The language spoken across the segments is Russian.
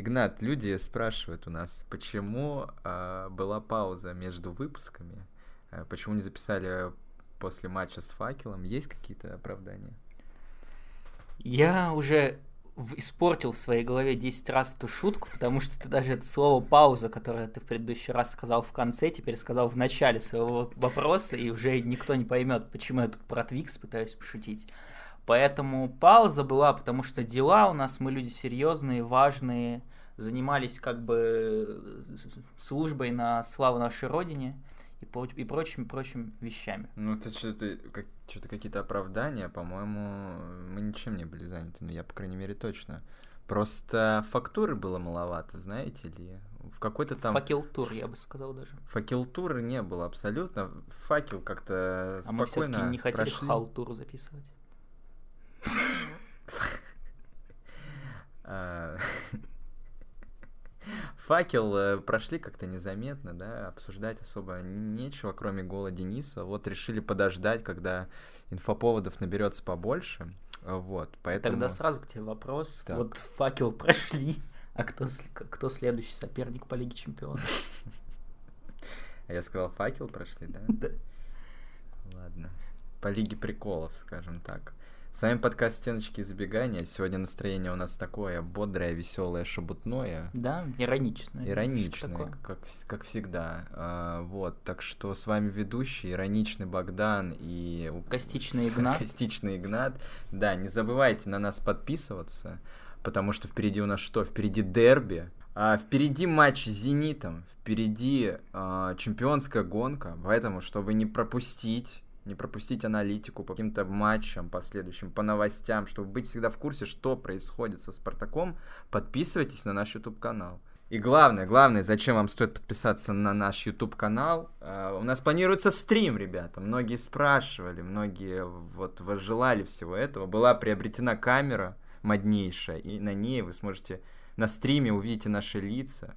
Игнат, люди спрашивают у нас, почему э, была пауза между выпусками, э, почему не записали после матча с факелом. Есть какие-то оправдания? Я уже испортил в своей голове 10 раз эту шутку, потому что ты даже это слово пауза, которое ты в предыдущий раз сказал в конце, теперь сказал в начале своего вопроса, и уже никто не поймет, почему я тут про Твикс пытаюсь пошутить. Поэтому пауза была, потому что дела у нас, мы люди серьезные, важные, занимались как бы службой на славу нашей родине и, и прочими прочими вещами. Ну, это что-то как, что-то какие-то оправдания, по-моему, мы ничем не были заняты, ну, я, по крайней мере, точно. Просто фактуры было маловато, знаете ли. В какой-то там... Факел-тур, я бы сказал даже. Факел-тура не было абсолютно. Факел как-то спокойно А мы все-таки не хотели прошли. хал-тур записывать. Факел э, прошли как-то незаметно, да, обсуждать особо нечего, кроме гола Дениса. Вот решили подождать, когда инфоповодов наберется побольше. Вот, поэтому... Тогда сразу к тебе вопрос. Так. Вот факел прошли, а кто, кто следующий соперник по Лиге Чемпионов? А я сказал, факел прошли, да? Да. Ладно. По Лиге Приколов, скажем так. С вами подкаст «Стеночки и забегания». Сегодня настроение у нас такое бодрое, веселое, шебутное. Да, ироничное. Ироничное, как, как всегда. А, вот, так что с вами ведущий, ироничный Богдан и... Костичный Игнат. Костичный Игнат. Да, не забывайте на нас подписываться, потому что впереди у нас что? Впереди дерби, а впереди матч с «Зенитом», впереди а, чемпионская гонка, поэтому, чтобы не пропустить не пропустить аналитику по каким-то матчам последующим, по новостям, чтобы быть всегда в курсе, что происходит со Спартаком, подписывайтесь на наш YouTube-канал. И главное, главное, зачем вам стоит подписаться на наш YouTube-канал, uh, у нас планируется стрим, ребята. Многие спрашивали, многие вот возжелали всего этого. Была приобретена камера моднейшая, и на ней вы сможете на стриме увидите наши лица.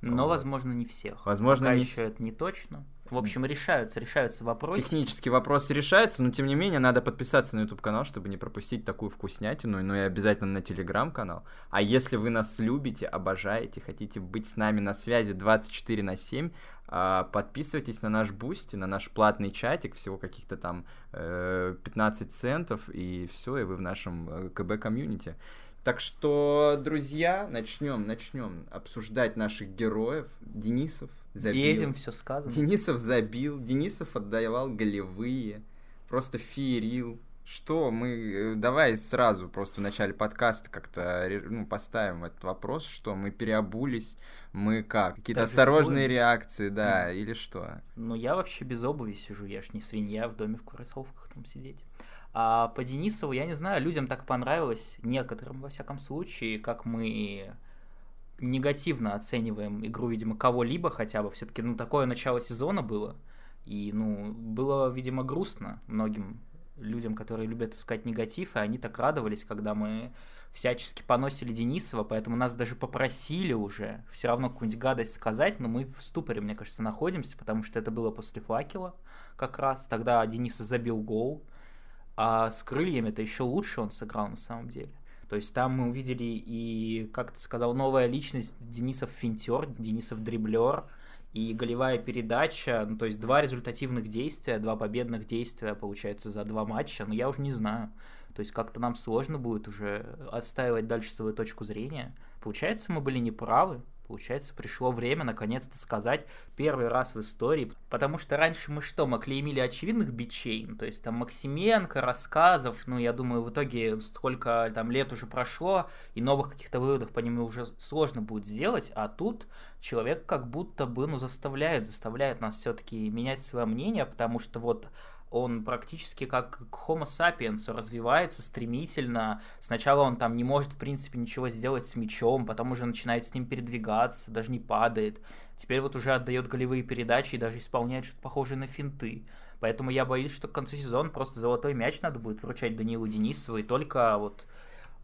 Но, вот. возможно, не всех. Возможно, Пока не... еще это не точно. В общем, решаются, решаются вопросы. Технический вопрос решается, но тем не менее надо подписаться на YouTube канал, чтобы не пропустить такую вкуснятину, ну и обязательно на Telegram канал. А если вы нас любите, обожаете, хотите быть с нами на связи 24 на 7, а, подписывайтесь на наш Boosty, на наш платный чатик, всего каких-то там 15 э, центов, и все, и вы в нашем э, КБ-комьюнити. Так что, друзья, начнем, начнем обсуждать наших героев. Денисов забил. И этим все сказано. Денисов забил, Денисов отдавал голевые, просто феерил. Что мы... Э, давай сразу просто в начале подкаста как-то ну, поставим этот вопрос, что мы переобулись, мы как? Какие-то осторожные реакции, да, mm. или что? Ну, я вообще без обуви сижу, я ж не свинья в доме в кроссовках там сидеть. А по Денисову, я не знаю, людям так понравилось, некоторым, во всяком случае, как мы негативно оцениваем игру, видимо, кого-либо хотя бы. Все-таки, ну, такое начало сезона было. И, ну, было, видимо, грустно многим людям, которые любят искать негатив, и они так радовались, когда мы всячески поносили Денисова, поэтому нас даже попросили уже все равно какую-нибудь гадость сказать, но мы в ступоре, мне кажется, находимся, потому что это было после факела как раз. Тогда Дениса забил гол, а с крыльями это еще лучше он сыграл на самом деле. То есть там мы увидели и, как ты сказал, новая личность Денисов финтер, Денисов дриблер, и голевая передача, ну, то есть два результативных действия, два победных действия, получается, за два матча, но я уже не знаю. То есть как-то нам сложно будет уже отстаивать дальше свою точку зрения. Получается, мы были неправы, Получается, пришло время наконец-то сказать первый раз в истории, потому что раньше мы что, мы клеймили очевидных бичей, ну, то есть там Максименко, рассказов, ну, я думаю, в итоге сколько там лет уже прошло, и новых каких-то выводов по нему уже сложно будет сделать, а тут человек как будто бы, ну, заставляет, заставляет нас все-таки менять свое мнение, потому что вот он практически как Homo sapiens развивается стремительно. Сначала он там не может, в принципе, ничего сделать с мячом, потом уже начинает с ним передвигаться, даже не падает. Теперь вот уже отдает голевые передачи и даже исполняет что-то похожее на финты. Поэтому я боюсь, что к концу сезона просто золотой мяч надо будет вручать Данилу Денисову, и только вот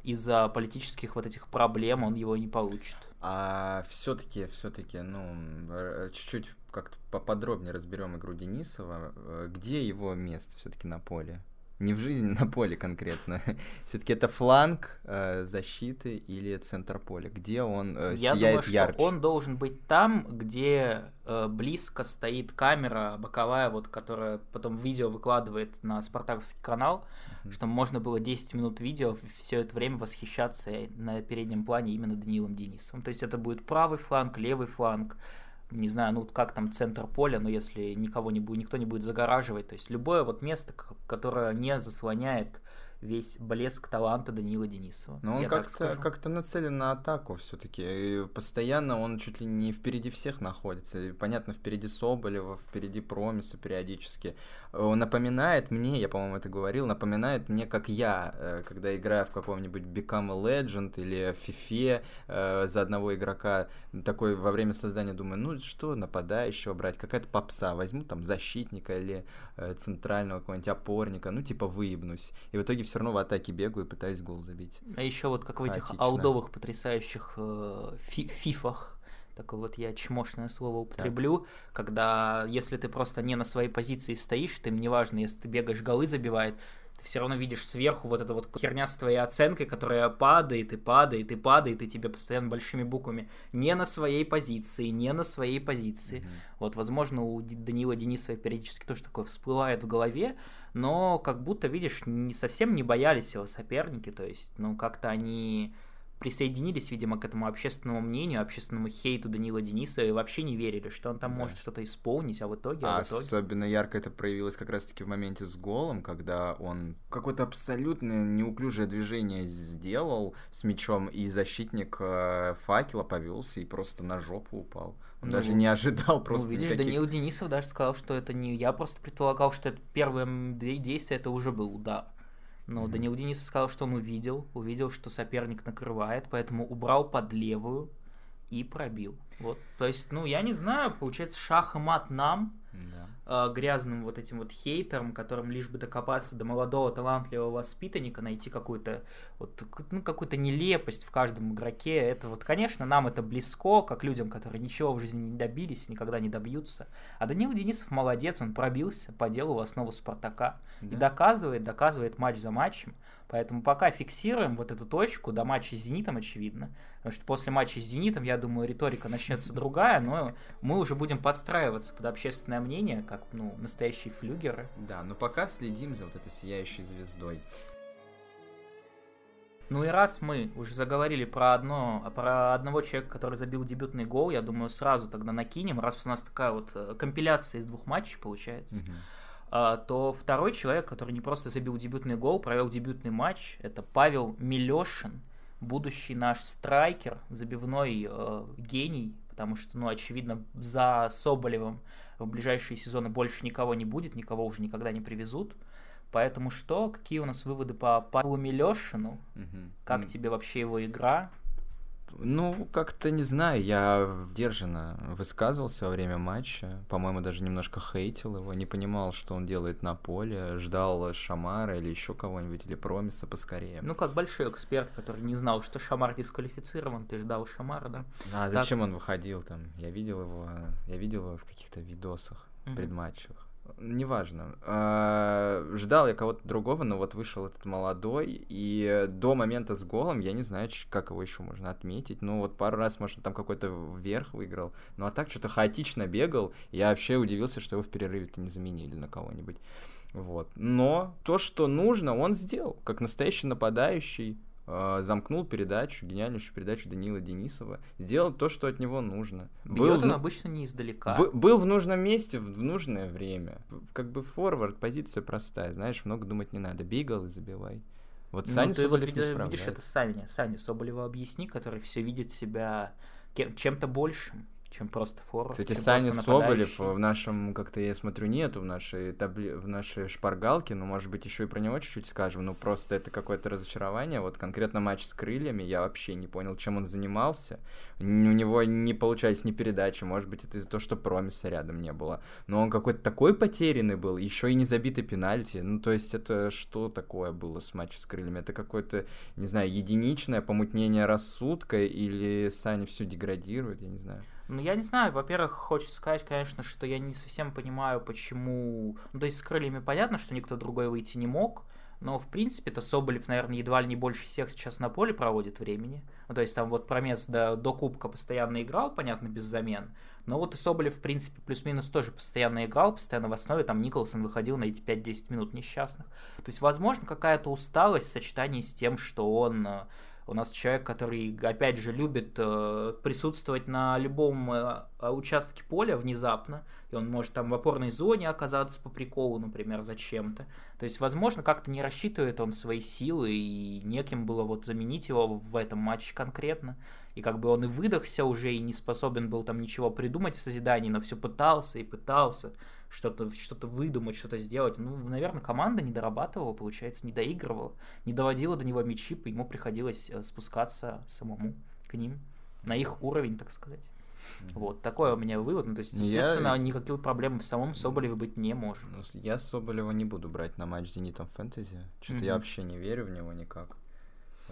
из-за политических вот этих проблем он его не получит. А все-таки, все-таки, ну, чуть-чуть как-то поподробнее разберем игру Денисова. Э, где его место все-таки на поле? Не в жизни, на поле конкретно. Все-таки это фланг э, защиты или центр поля, где он э, Я сияет думаю, ярче. Что он должен быть там, где э, близко стоит камера боковая, вот, которая потом видео выкладывает на спартаковский канал, mm-hmm. чтобы можно было 10 минут видео все это время восхищаться на переднем плане именно Даниилом Денисовым. То есть это будет правый фланг, левый фланг, не знаю, ну как там центр поля, но если никого не будет, никто не будет загораживать, то есть любое вот место, которое не заслоняет весь блеск таланта Даниила Денисова. Но он как-то как нацелен на атаку все-таки. Постоянно он чуть ли не впереди всех находится. И, понятно, впереди Соболева, впереди Промиса периодически. Он напоминает мне, я, по-моему, это говорил, напоминает мне, как я, э, когда играю в каком-нибудь Become a Legend или FIFA э, за одного игрока, такой во время создания думаю, ну что нападающего брать, какая-то попса, возьму там защитника или э, центрального какого-нибудь опорника, ну типа выебнусь. И в итоге все равно в атаке бегаю и пытаюсь гол забить. А еще вот как в этих Хаотично. алдовых потрясающих э, фи фифах, такое вот я чмошное слово употреблю, так. когда если ты просто не на своей позиции стоишь, ты неважно, если ты бегаешь, голы забивает, ты все равно видишь сверху вот эта вот херня с твоей оценкой, которая падает и падает и падает, и тебе постоянно большими буквами не на своей позиции, не на своей позиции. Mm-hmm. Вот, возможно, у Данила Денисова периодически тоже такое всплывает в голове, но как будто, видишь, не совсем не боялись его соперники, то есть, ну, как-то они присоединились, видимо, к этому общественному мнению, общественному хейту Данила Дениса и вообще не верили, что он там да. может что-то исполнить, а в итоге... А, а в итоге... Особенно ярко это проявилось как раз-таки в моменте с голом, когда он какое-то абсолютно неуклюжее движение сделал с мячом, и защитник э, факела повелся и просто на жопу упал. Он ну, даже не ожидал ну, просто ну, видишь, никаких... Данил Денисов даже сказал, что это не... Я просто предполагал, что это первые две действия, это уже был удар. Но mm-hmm. Данил Денисов сказал, что он увидел, увидел, что соперник накрывает, поэтому убрал под левую и пробил. Вот, то есть, ну, я не знаю, получается, шах и мат нам, да. э, грязным вот этим вот хейтером, которым лишь бы докопаться до молодого талантливого воспитанника, найти какую-то вот, ну, какую-то нелепость в каждом игроке. Это вот, конечно, нам это близко, как людям, которые ничего в жизни не добились, никогда не добьются. А Данил Денисов молодец, он пробился по делу в основу Спартака. Да. И доказывает, доказывает матч за матчем. Поэтому пока фиксируем вот эту точку до матча с «Зенитом», очевидно. Потому что после матча с «Зенитом», я думаю, риторика начнется другая, но мы уже будем подстраиваться под общественное мнение, как ну, настоящие флюгеры. Да, но пока следим за вот этой сияющей звездой. Ну и раз мы уже заговорили про одно, про одного человека, который забил дебютный гол, я думаю, сразу тогда накинем, раз у нас такая вот э, компиляция из двух матчей получается. Угу. То второй человек, который не просто забил дебютный гол, провел дебютный матч, это Павел Милешин, будущий наш страйкер, забивной э, гений, потому что, ну, очевидно, за Соболевым в ближайшие сезоны больше никого не будет, никого уже никогда не привезут. Поэтому что, какие у нас выводы по Павлу Милешину? Угу. Как mm. тебе вообще его игра? Ну, как-то не знаю, я держанно высказывался во время матча, по-моему, даже немножко хейтил его, не понимал, что он делает на поле, ждал Шамара или еще кого-нибудь, или Промиса поскорее. Ну, как большой эксперт, который не знал, что Шамар дисквалифицирован, ты ждал Шамара, да? А зачем так... он выходил там? Я видел его, я видел его в каких-то видосах mm-hmm. предматчевых неважно. А, ждал я кого-то другого, но вот вышел этот молодой, и до момента с голом я не знаю, как его еще можно отметить. Ну, вот пару раз, может, там какой-то вверх выиграл. Ну, а так что-то хаотично бегал. Я вообще удивился, что его в перерыве-то не заменили на кого-нибудь. Вот. Но то, что нужно, он сделал. Как настоящий нападающий, э, замкнул передачу, гениальнейшую передачу Данила Денисова, сделал то, что от него нужно. Бьет был, он обычно не издалека. Б, был в нужном месте в, в нужное время. Как бы форвард, позиция простая, знаешь, много думать не надо. Бегал и забивай. Вот ну, Саня ты Соболев вот, не видишь, это Саня, Саня Соболева объясни, который все видит себя чем-то большим чем просто форвард. Кстати, Саня Соболев в нашем, как-то я смотрю, нету в нашей, табли... в нашей шпаргалке, но, может быть, еще и про него чуть-чуть скажем, ну, просто это какое-то разочарование. Вот конкретно матч с крыльями, я вообще не понял, чем он занимался. У него не получались ни передачи, может быть, это из-за того, что промиса рядом не было. Но он какой-то такой потерянный был, еще и не забитый пенальти. Ну, то есть, это что такое было с матчем с крыльями? Это какое-то, не знаю, единичное помутнение рассудка или Саня все деградирует, я не знаю. Ну, я не знаю, во-первых, хочется сказать, конечно, что я не совсем понимаю, почему... Ну, то есть с крыльями понятно, что никто другой выйти не мог, но, в принципе-то, Соболев, наверное, едва ли не больше всех сейчас на поле проводит времени. Ну, то есть там вот Промес до, до Кубка постоянно играл, понятно, без замен. Но вот и Соболев, в принципе, плюс-минус тоже постоянно играл, постоянно в основе, там Николсон выходил на эти 5-10 минут несчастных. То есть, возможно, какая-то усталость в сочетании с тем, что он э, у нас человек, который, опять же, любит э, присутствовать на любом э, участке поля внезапно, и он может там в опорной зоне оказаться по приколу, например, зачем-то. То есть, возможно, как-то не рассчитывает он свои силы, и неким было вот заменить его в этом матче конкретно. И как бы он и выдохся уже, и не способен был там ничего придумать в созидании, но все пытался и пытался что-то что выдумать, что-то сделать. Ну, наверное, команда не дорабатывала, получается, не доигрывала, не доводила до него мячи, ему приходилось э, спускаться самому к ним, на их уровень, так сказать. Вот, такой у меня вывод. Ну, то есть, естественно, я... никаких проблем в самом Соболеве быть не может. Ну, я Соболева не буду брать на матч с Зенитом Фэнтези. Что-то mm-hmm. я вообще не верю в него никак.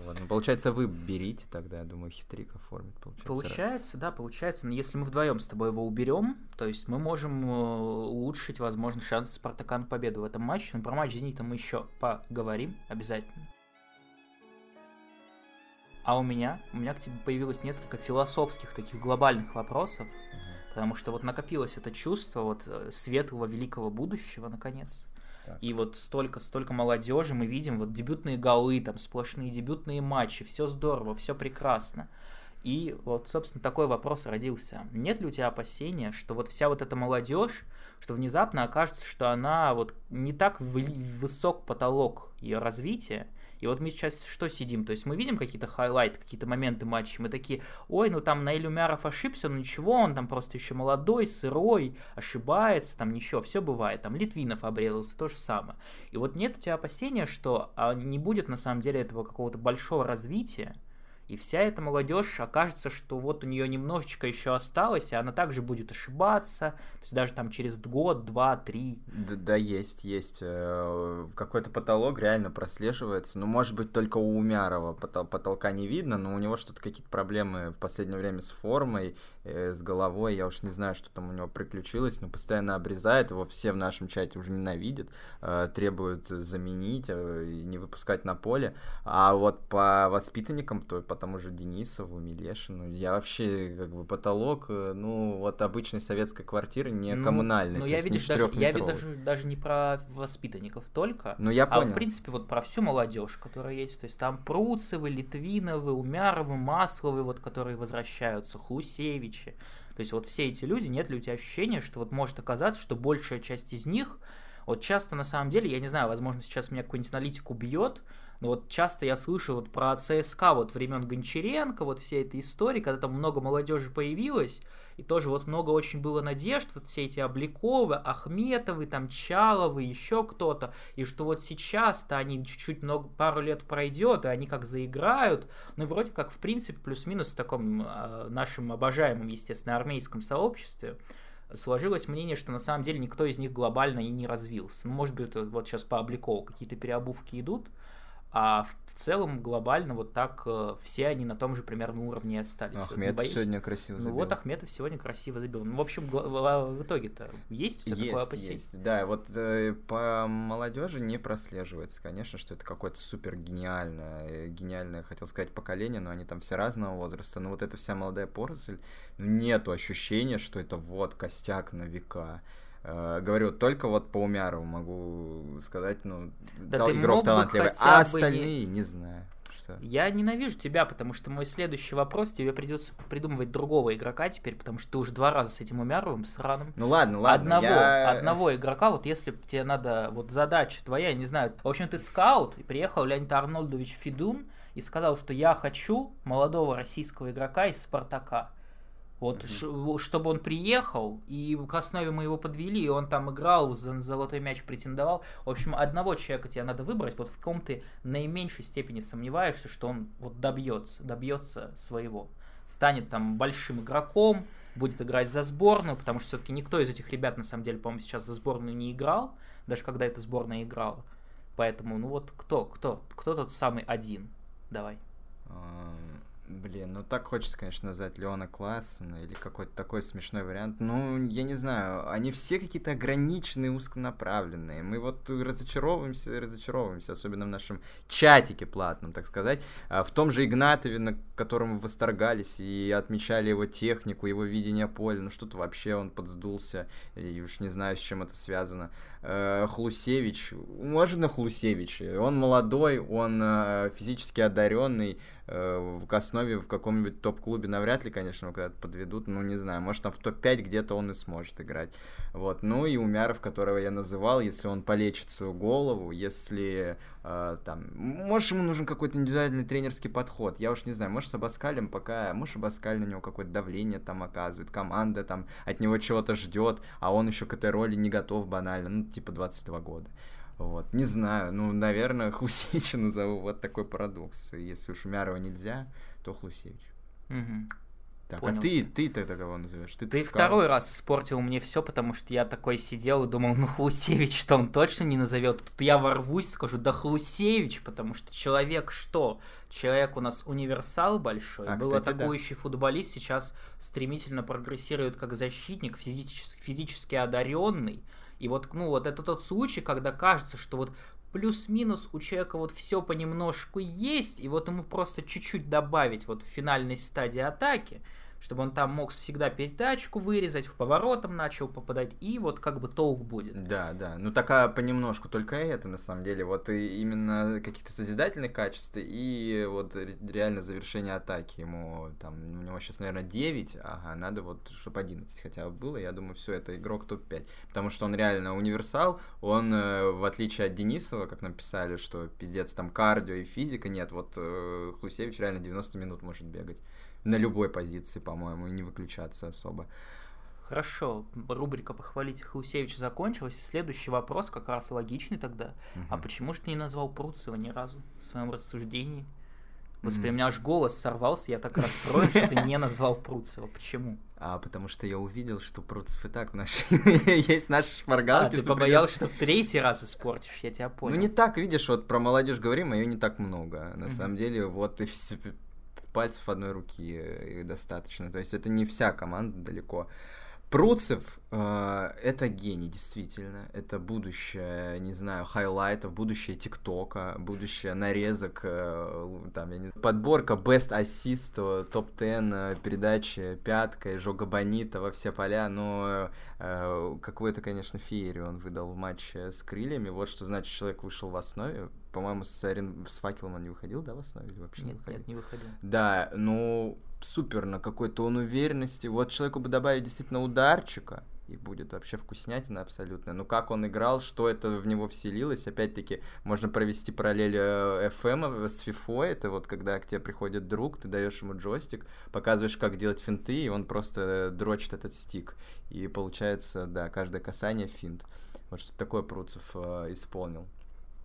Вот. Ну, получается, вы берите тогда, я думаю, хитрик оформит. Получается, получается да, получается. Но если мы вдвоем с тобой его уберем, то есть мы можем э, улучшить, возможно, шансы Спартака на победу в этом матче. Но про матч Зенита мы еще поговорим обязательно. А у меня, у меня к тебе появилось несколько философских таких глобальных вопросов, uh-huh. потому что вот накопилось это чувство вот э, светлого великого будущего, наконец. Так. И вот столько, столько молодежи мы видим, вот дебютные голы, там сплошные дебютные матчи, все здорово, все прекрасно. И вот, собственно, такой вопрос родился. Нет ли у тебя опасения, что вот вся вот эта молодежь, что внезапно окажется, что она вот не так высок потолок ее развития, и вот мы сейчас что сидим? То есть мы видим какие-то хайлайты, какие-то моменты матча, мы такие, ой, ну там Наиль Умяров ошибся, ну ничего, он там просто еще молодой, сырой, ошибается, там ничего, все бывает. Там Литвинов обрезался, то же самое. И вот нет у тебя опасения, что а, не будет на самом деле этого какого-то большого развития, и вся эта молодежь окажется, что вот у нее немножечко еще осталось, и она также будет ошибаться, то есть даже там через год, два, три. Да, да есть, есть. Э, какой-то потолок реально прослеживается. Ну, может быть, только у Умярова потолка не видно, но у него что-то какие-то проблемы в последнее время с формой, э, с головой. Я уж не знаю, что там у него приключилось, но постоянно обрезает. Его все в нашем чате уже ненавидят, э, требуют заменить не выпускать на поле. А вот по воспитанникам, то по тому же Денисову, Милешину. Я вообще, как бы, потолок, э, ну, вот обычной советской квартиры, не ну, коммунальной. Ну, я, видишь, даже, я ведь даже, даже не про воспитанников только, ну, я а, в принципе, вот про всю молодежь, которая есть. То есть там Пруцевы, Литвиновы, Умяровы, Масловы, вот, которые возвращаются, Хлусевичи. То есть вот все эти люди, нет ли у тебя ощущения, что вот может оказаться, что большая часть из них, вот часто на самом деле, я не знаю, возможно, сейчас меня какой-нибудь аналитик убьет, но вот часто я слышу вот про ЦСКА вот времен Гончаренко, вот все этой истории, когда там много молодежи появилось, и тоже вот много очень было надежд, вот все эти Обликовы, Ахметовы, там Чаловы, еще кто-то, и что вот сейчас-то они чуть-чуть много, пару лет пройдет, и они как заиграют, ну вроде как в принципе плюс-минус в таком э, нашем обожаемом, естественно, армейском сообществе, сложилось мнение, что на самом деле никто из них глобально и не развился. Ну, может быть, вот сейчас по Обликову какие-то переобувки идут, а в целом глобально вот так э, все они на том же примерно уровне остались. Ахметов вот, сегодня красиво забил. Ну вот Ахметов сегодня красиво забил. Ну, в общем, в итоге-то есть у тебя есть, такое опасение? Есть, да. Вот э, по молодежи не прослеживается, конечно, что это какое-то супер гениальное, э, гениальное, хотел сказать, поколение, но они там все разного возраста. Но вот эта вся молодая поросль, ну, нету ощущения, что это вот костяк на века. Э, говорю, только вот по Умярову могу сказать, ну, да тал- игрок талантливый, а остальные не... не знаю. Что. Я ненавижу тебя, потому что мой следующий вопрос, тебе придется придумывать другого игрока теперь, потому что ты уже два раза с этим Умяровым сраным. Ну ладно, ладно. Одного, я... одного игрока, вот если тебе надо, вот задача твоя, я не знаю, в общем, ты скаут, и приехал Леонид Арнольдович Федун и сказал, что я хочу молодого российского игрока из Спартака. Вот, mm-hmm. чтобы он приехал, и к основе мы его подвели, и он там играл, за золотой мяч претендовал. В общем, одного человека тебе надо выбрать, вот в ком ты наименьшей степени сомневаешься, что он вот добьется, добьется своего. Станет там большим игроком, будет играть за сборную, потому что все-таки никто из этих ребят, на самом деле, по-моему, сейчас за сборную не играл, даже когда эта сборная играла. Поэтому, ну вот кто, кто, кто тот самый один? Давай. Блин, ну так хочется, конечно, назвать Леона Классена или какой-то такой смешной вариант. Ну, я не знаю, они все какие-то ограниченные, узконаправленные. Мы вот разочаровываемся, разочаровываемся, особенно в нашем чатике платном, так сказать. А в том же Игнатове, на котором восторгались и отмечали его технику, его видение поля, ну что-то вообще он подсдулся, и уж не знаю, с чем это связано. Э, Хлусевич, можно Хлусевич, он молодой, он э, физически одаренный, э, к основе в каком-нибудь топ-клубе навряд ли, конечно, когда-то подведут, ну, не знаю, может, там в топ-5 где-то он и сможет играть. Вот, ну и Умяров, которого я называл, если он полечит свою голову, если там, может, ему нужен какой-то индивидуальный тренерский подход, я уж не знаю, может, с Абаскалем пока, может, Абаскаль на него какое-то давление там оказывает, команда там от него чего-то ждет, а он еще к этой роли не готов банально, ну, типа 22 года. Вот, не знаю, ну, наверное, Хлусевича назову вот такой парадокс. Если уж Умярова нельзя, то Хлусевич. Угу. Так, Понял а ты, ты тогда кого назовешь? Ты, Ты сказал. второй раз испортил мне все, потому что я такой сидел и думал, ну Хлусевич что он точно не назовет. Тут я ворвусь, скажу, да Хлусевич, потому что человек что? Человек у нас универсал большой, А, был кстати, да. атакующий футболист, сейчас стремительно прогрессирует как защитник, физически, физически одаренный. И вот, ну, вот это тот случай, когда кажется, что вот плюс-минус у человека вот все понемножку есть, и вот ему просто чуть-чуть добавить вот в финальной стадии атаки, чтобы он там мог всегда передачку вырезать, поворотом начал попадать, и вот как бы толк будет. Да, да. Ну такая понемножку только это, на самом деле. Вот и именно каких-то созидательных качеств и вот ре- реально завершение атаки. Ему там, у него сейчас, наверное, 9, ага, надо вот, чтобы 11 хотя бы было. Я думаю, все, это игрок топ-5. Потому что он реально универсал, он, э, в отличие от Денисова, как нам писали, что пиздец, там кардио и физика, нет, вот э, Хлусевич реально 90 минут может бегать. На любой позиции, по-моему, и не выключаться особо. Хорошо, рубрика «Похвалите Хлусевича» закончилась, и следующий вопрос как раз логичный тогда. А Мгм. почему же ты не назвал Пруцева ни разу в своем рассуждении? Господи, Мгм. у меня аж голос сорвался, я так расстроен, что ты не назвал Пруцева. Почему? А потому что я увидел, что Процев и так в нашей... есть наши А, шпаргалки. ты что побоялся, что третий раз испортишь, я тебя понял. Ну не так, видишь, вот про молодежь говорим, а ее не так много. На самом деле, вот и все пальцев одной руки э, достаточно. То есть это не вся команда далеко. Пруцев э, это гений, действительно. Это будущее, не знаю, хайлайтов, будущее ТикТока, будущее нарезок, э, там, я не знаю, подборка Best Assist, топ-10 э, передачи пяткой, joga bonito во все поля, но э, какую-то, конечно, феерию он выдал в матче с крыльями. Вот что значит, человек вышел в основе. По-моему, с, Орен- с факелом он не выходил, да, в основе или вообще не Нет, выходил? нет, не выходил. Да, ну, супер, на какой-то он уверенности. Вот человеку бы добавить действительно ударчика, и будет вообще вкуснятина абсолютно. Ну, как он играл, что это в него вселилось, опять-таки, можно провести параллель э, FM с FIFA, это вот когда к тебе приходит друг, ты даешь ему джойстик, показываешь, как делать финты, и он просто дрочит этот стик. И получается, да, каждое касание финт. Вот что такое Пруцев э, исполнил.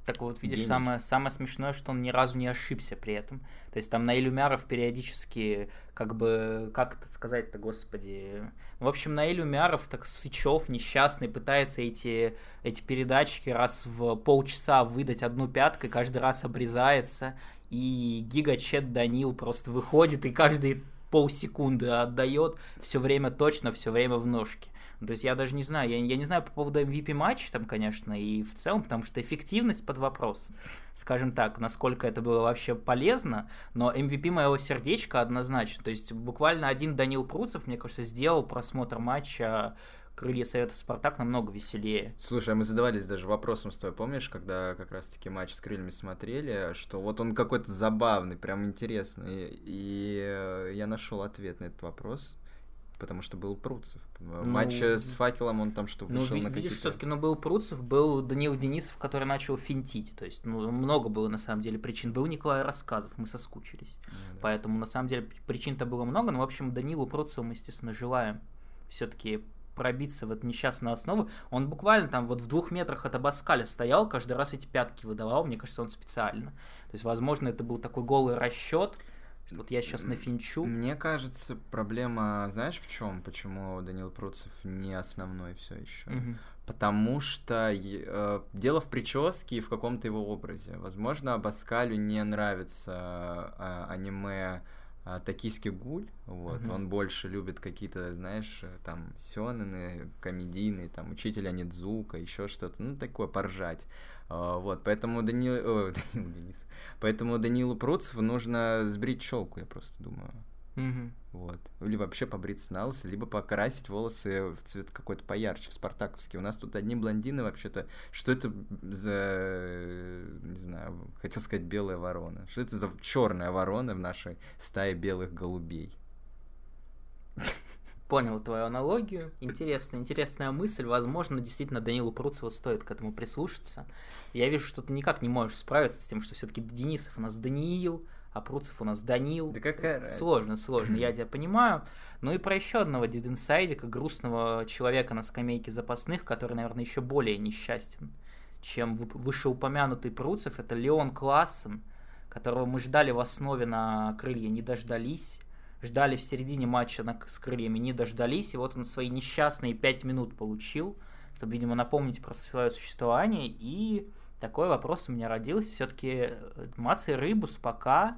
Так вот, видишь, самое, самое смешное, что он ни разу не ошибся при этом. То есть там Наиль Умяров периодически, как бы, как это сказать-то, господи. В общем, Наиль Умяров, так Сычев несчастный, пытается эти, эти передачки раз в полчаса выдать одну пятку, и каждый раз обрезается. И Гига Чет Данил просто выходит и каждые полсекунды отдает все время точно, все время в ножке. Ну, То есть я даже не знаю, я, я не знаю по поводу MVP матча там, конечно, и в целом, потому что эффективность под вопрос. Скажем так, насколько это было вообще полезно, но MVP моего сердечка однозначно. То есть буквально один Данил Пруцев, мне кажется, сделал просмотр матча Крылья Совета Спартак намного веселее. Слушай, а мы задавались даже вопросом с тобой, помнишь, когда как раз-таки матч с крыльями смотрели, что вот он какой-то забавный, прям интересный, и э, я нашел ответ на этот вопрос, потому что был Пруцев. В матче с факелом он там что, Ну, вышел ви- на видишь, все-таки, ну, был Пруцев, был Данил Денисов, который начал финтить. То есть, ну, много было, на самом деле, причин. Был Николай Рассказов, мы соскучились. Ну да. Поэтому, на самом деле, причин-то было много. Но, в общем, Данилу Пруцеву мы, естественно, желаем все-таки пробиться в эту несчастную основу. Он буквально там вот в двух метрах от Абаскаля стоял, каждый раз эти пятки выдавал. Мне кажется, он специально. То есть, возможно, это был такой голый расчет. что Вот я сейчас нафинчу. Мне кажется, проблема, знаешь, в чем? Почему Данил Пруцев не основной все еще? Мгм. Потому что э, дело в прическе и в каком-то его образе. Возможно, Абаскалю не нравится э, аниме а, токийский гуль, вот, Мгм. он больше любит какие-то, знаешь, э, там, сёнэны, комедийные, там, учителя Нидзука, еще что-то, ну, такое, поржать. А, Вот, поэтому Данил... о, Данил Денис. Поэтому Данилу Пруцеву нужно сбрить челку, я просто думаю. Мгм. Вот. Или вообще побриться на лысо, либо покрасить волосы в цвет какой-то поярче, в спартаковский. У нас тут одни блондины вообще-то. Что это за, не знаю, хотел сказать белая ворона. Что это за черная ворона в нашей стае белых голубей? Понял твою аналогию. Интересная, интересная мысль. Возможно, действительно Данилу Пруцеву стоит к этому прислушаться. Я вижу, что ты никак не можешь справиться с тем, что все-таки Денисов у нас Даниил, а Пруцев у нас Данил. Да какая есть? Сложно, сложно, я тебя понимаю. Ну и про еще одного дединсайдика, грустного человека на скамейке запасных, который, наверное, еще более несчастен, чем вы- вышеупомянутый Пруцев, это Леон Классен, которого мы ждали в основе на крылья, не дождались. Ждали в середине матча на, с крыльями, не дождались. И вот он свои несчастные пять минут получил, чтобы, видимо, напомнить про свое существование. И такой вопрос у меня родился. Все-таки Маций Рыбус пока,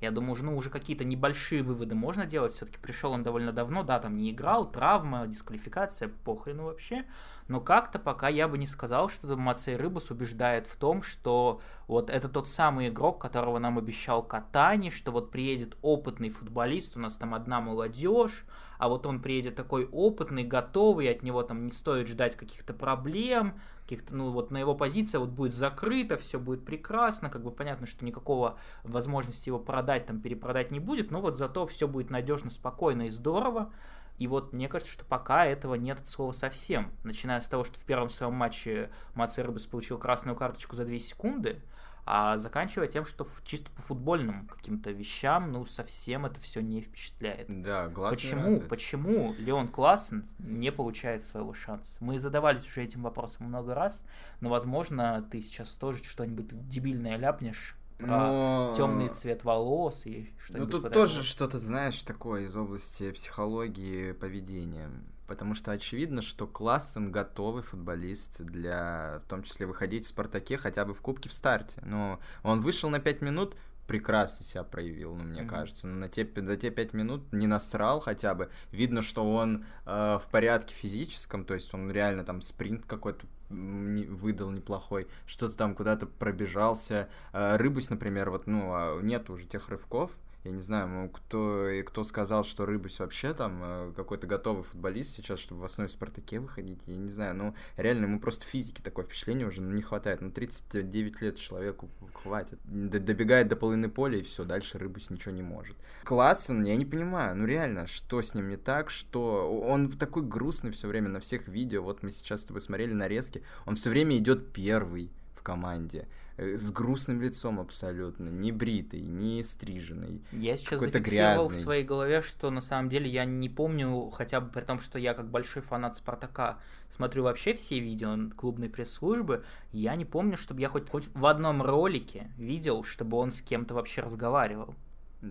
я думаю, уже, ну, уже какие-то небольшие выводы можно делать. Все-таки пришел он довольно давно, да, там не играл, травма, дисквалификация, похрену вообще. Но как-то пока я бы не сказал, что Мацей Рыбус убеждает в том, что вот это тот самый игрок, которого нам обещал Катани, что вот приедет опытный футболист, у нас там одна молодежь, а вот он приедет такой опытный, готовый, от него там не стоит ждать каких-то проблем, каких-то, ну вот на его позиция вот будет закрыта, все будет прекрасно, как бы понятно, что никакого возможности его продать, там перепродать не будет, но вот зато все будет надежно, спокойно и здорово. И вот мне кажется, что пока этого нет от слова совсем. Начиная с того, что в первом своем матче Маций Рыбус получил красную карточку за 2 секунды, а заканчивая тем, что чисто по футбольным каким-то вещам, ну, совсем это все не впечатляет. Да, глаз Почему, радует. почему Леон Классен не получает своего шанса? Мы задавались уже этим вопросом много раз, но, возможно, ты сейчас тоже что-нибудь дебильное ляпнешь про Но- темный цвет волос и Ну что-нибудь тут вот тоже что-то, знаешь, такое из области психологии поведения. Потому что очевидно, что Классен готовый футболист для, в том числе, выходить в «Спартаке» хотя бы в Кубке в старте. Но он вышел на 5 минут, прекрасно себя проявил, ну, мне Мгм. кажется. На те, за те 5 минут не насрал хотя бы. Видно, что он э, в порядке физическом, то есть он реально там спринт какой-то не- выдал неплохой, что-то там куда-то пробежался. Э, Рыбусь, например, вот, ну, а нет уже тех рывков, я не знаю, кто, и кто сказал, что Рыбусь вообще там э, какой-то готовый футболист сейчас, чтобы в основе Спартаке выходить, я не знаю, ну, реально, ему просто физики такое впечатление уже ну, не хватает, ну, 39 лет человеку хватит, Д- добегает до половины поля, и все, дальше Рыбусь ничего не может. Классен, я не понимаю, ну, реально, что с ним не так, что... Он такой грустный все время на всех видео, вот мы сейчас с тобой смотрели нарезки, он все время идет первый в команде, с грустным лицом абсолютно, не бритый, не стриженный. Я сейчас зафиксировал в грязный. своей голове, что на самом деле я не помню, хотя бы при том, что я как большой фанат Спартака смотрю вообще все видео клубной пресс-службы, я не помню, чтобы я хоть, хоть в одном ролике видел, чтобы он с кем-то вообще разговаривал.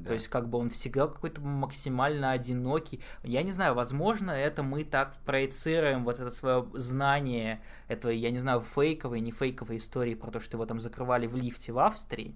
Да. То есть, как бы он всегда какой-то максимально одинокий. Я не знаю, возможно, это мы так проецируем вот это свое знание этой, я не знаю, фейковой, не фейковой истории про то, что его там закрывали в лифте в Австрии.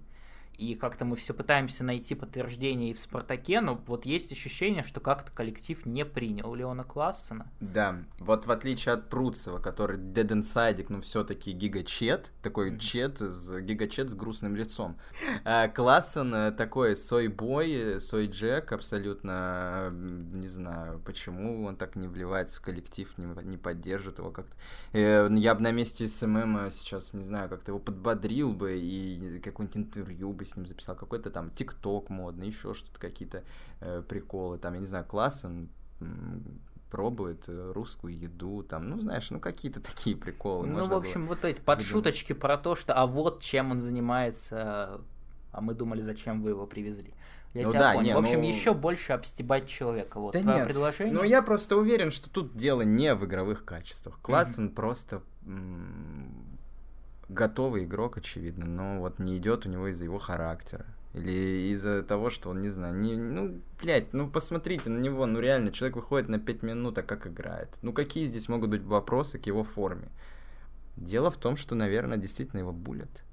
И как-то мы все пытаемся найти подтверждение и в Спартаке, но вот есть ощущение, что как-то коллектив не принял Леона Классена. Да, вот в отличие от Пруцева, который Dead Inside, ну все-таки гигачет, такой Мгм. чет, с, гигачет с грустным лицом. А Классен э, такой сой-бой, сой-джек, абсолютно, э, не знаю, почему он так не вливается в коллектив, не, не поддержит его как-то. Э, Я бы на месте SMM сейчас, не знаю, как-то его подбодрил бы и какое-нибудь интервью бы с ним записал, какой-то там TikTok модный, еще что-то, какие-то э, приколы, там, я не знаю, Классен м, пробует э, русскую еду, там, ну, знаешь, ну, какие-то такие приколы. ну, в было общем, вот эти подшуточки про то, что а вот чем он занимается, а мы думали, зачем вы его привезли. Я Ну тебя да, понял. не, в общем, ну- еще больше обстебать человека. Вот Да твое нет, предложение. но я просто уверен, что тут дело не в игровых качествах. Классен просто м, готовый игрок, очевидно, но вот не идет у него из-за его характера. Или из-за того, что он, не знаю, не, ну, блядь, ну посмотрите на него, ну реально, человек выходит на 5 минут, а как играет? Ну какие здесь могут быть вопросы к его форме? Дело в том, что, наверное, действительно его булят.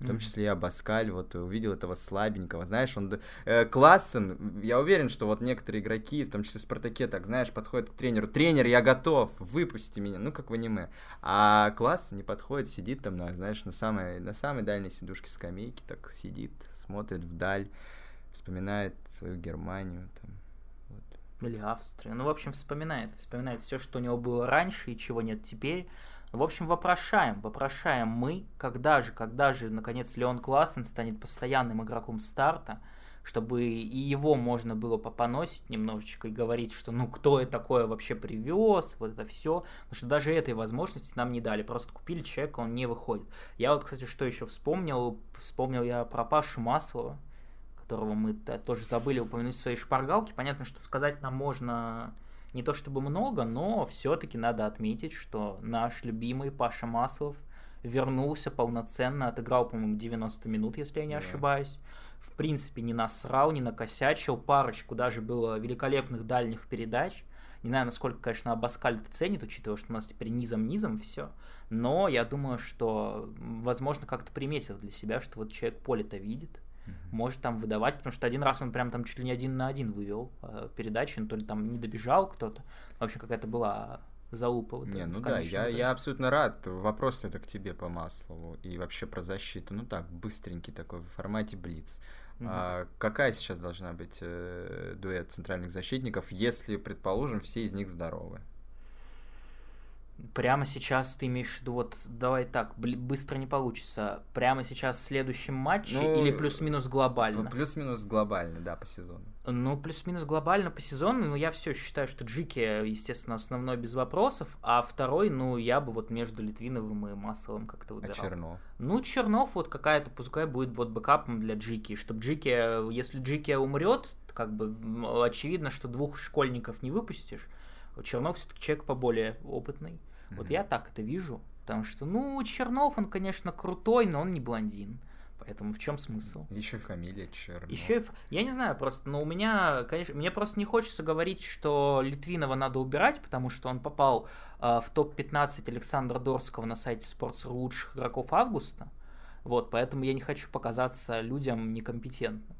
В том числе и Абаскаль, вот увидел этого слабенького, знаешь, он э, Классен, я уверен, что вот некоторые игроки, в том числе Спартаке, так, знаешь, подходят к тренеру, тренер, я готов, выпусти меня, ну, как в аниме, а Классен не подходит, сидит там, на, знаешь, на самой, на самой дальней сидушке скамейки, так сидит, смотрит вдаль, вспоминает свою Германию, там, вот. Или Австрию, ну, в общем, вспоминает, вспоминает все, что у него было раньше и чего нет теперь, в общем, вопрошаем, вопрошаем мы, когда же, когда же, наконец, Леон Классен станет постоянным игроком старта, чтобы и его можно было попоносить немножечко и говорить, что ну кто это такое вообще привез, вот это все, потому что даже этой возможности нам не дали, просто купили человека, он не выходит. Я вот, кстати, что еще вспомнил, вспомнил я про Пашу Маслова, которого мы тоже забыли упомянуть в своей шпаргалке, понятно, что сказать нам можно не то чтобы много, но все-таки надо отметить, что наш любимый Паша Маслов вернулся полноценно, отыграл, по-моему, 90 минут, если я не ошибаюсь. В принципе, не насрал, не накосячил. Парочку даже было великолепных дальних передач. Не знаю, насколько, конечно, Абаскаль это ценит, учитывая, что у нас теперь низом-низом все. Но я думаю, что, возможно, как-то приметил для себя, что вот человек поле-то видит может там выдавать, потому что один раз он прям там чуть ли не один на один вывел э, передачи, ну, то ли там не добежал кто-то, вообще какая-то была залупа. Вот, не, ну да, я, я абсолютно рад. Вопрос это к тебе по Маслову и вообще про защиту. Ну так, быстренький такой в формате Блиц. Угу. А, какая сейчас должна быть э, дуэт центральных защитников, если, предположим, все из них здоровы? Прямо сейчас ты имеешь в виду, вот давай так, быстро не получится. Прямо сейчас в следующем матче ну, или плюс-минус глобально? Плюс-минус глобально, да, по сезону. Ну, плюс-минус глобально по сезону, но я все считаю, что Джики, естественно, основной без вопросов, а второй, ну, я бы вот между Литвиновым и Масловым как-то выбирал. А Чернов? Ну, Чернов вот какая-то, пускай будет вот бэкапом для Джики, чтобы Джики, если Джики умрет, как бы очевидно, что двух школьников не выпустишь, Чернов все-таки человек поболее опытный. Mm-hmm. Вот я так это вижу. Потому что, ну, Чернов, он, конечно, крутой, но он не блондин. Поэтому в чем смысл? Еще и фамилия Чернов. Еще и... Я не знаю, просто, но у меня, конечно, мне просто не хочется говорить, что Литвинова надо убирать, потому что он попал э, в топ-15 Александра Дорского на сайте Sports.ru лучших игроков августа. Вот, поэтому я не хочу показаться людям некомпетентным.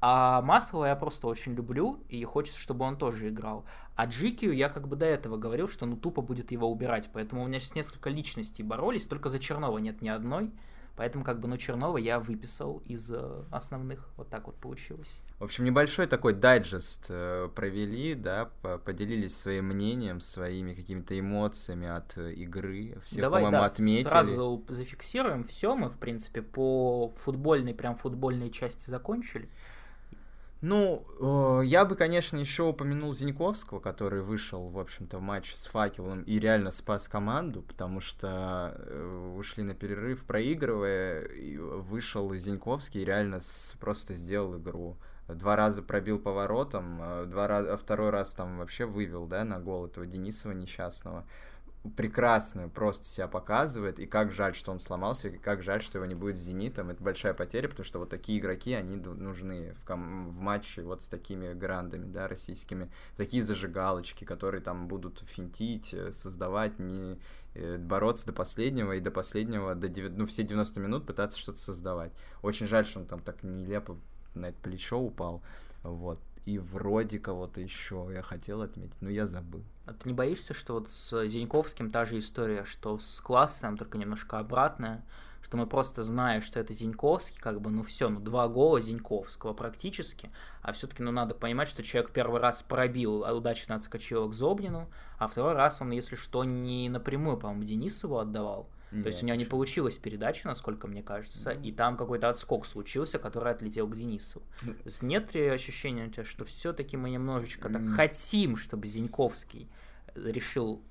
А Маслова я просто очень люблю, и хочется, чтобы он тоже играл. А Джикию я как бы до этого говорил, что ну тупо будет его убирать, поэтому у меня сейчас несколько личностей боролись, только за Чернова нет ни одной. Поэтому как бы, ну, Чернова я выписал из э, основных. Вот так вот получилось. В общем, небольшой такой дайджест э, провели, да, поделились своим мнением, своими какими-то эмоциями от игры. Все, Давай, по-моему, да, отметили. сразу зафиксируем. Все, мы, в принципе, по футбольной, прям футбольной части закончили. Ну, э, я бы, конечно, еще упомянул Зиньковского, который вышел, в общем-то, в матч с Факелом и реально спас команду, потому что э, ушли на перерыв, проигрывая, и вышел Зиньковский и реально с, просто сделал игру. Два раза пробил поворотом, э, два раза, второй раз там вообще вывел, да, на гол этого Денисова несчастного прекрасно просто себя показывает, и как жаль, что он сломался, и как жаль, что его не будет с «Зенитом». Это большая потеря, потому что вот такие игроки, они нужны в, ком- в матче вот с такими грандами, да, российскими. Такие зажигалочки, которые там будут финтить, э, создавать, не э, бороться до последнего, и до последнего, до 9, ну, все 90 минут пытаться что-то создавать. Очень жаль, что он там так нелепо на это плечо упал, вот и вроде кого-то еще я хотел отметить, но я забыл. А ты не боишься, что вот с Зиньковским та же история, что с классом только немножко обратная, что мы просто знаем, что это Зиньковский, как бы, ну все, ну два гола Зиньковского практически, а все-таки, ну надо понимать, что человек первый раз пробил, удачно отскочил к Зобнину, а второй раз он, если что, не напрямую, по-моему, Денисову отдавал, нет, То есть у него не получилась передача, насколько мне кажется, mm. и там какой-то отскок случился, который отлетел к Денису. Mm. То есть нет ли ощущения у тебя, что все-таки мы немножечко mm. так хотим, чтобы Зиньковский решил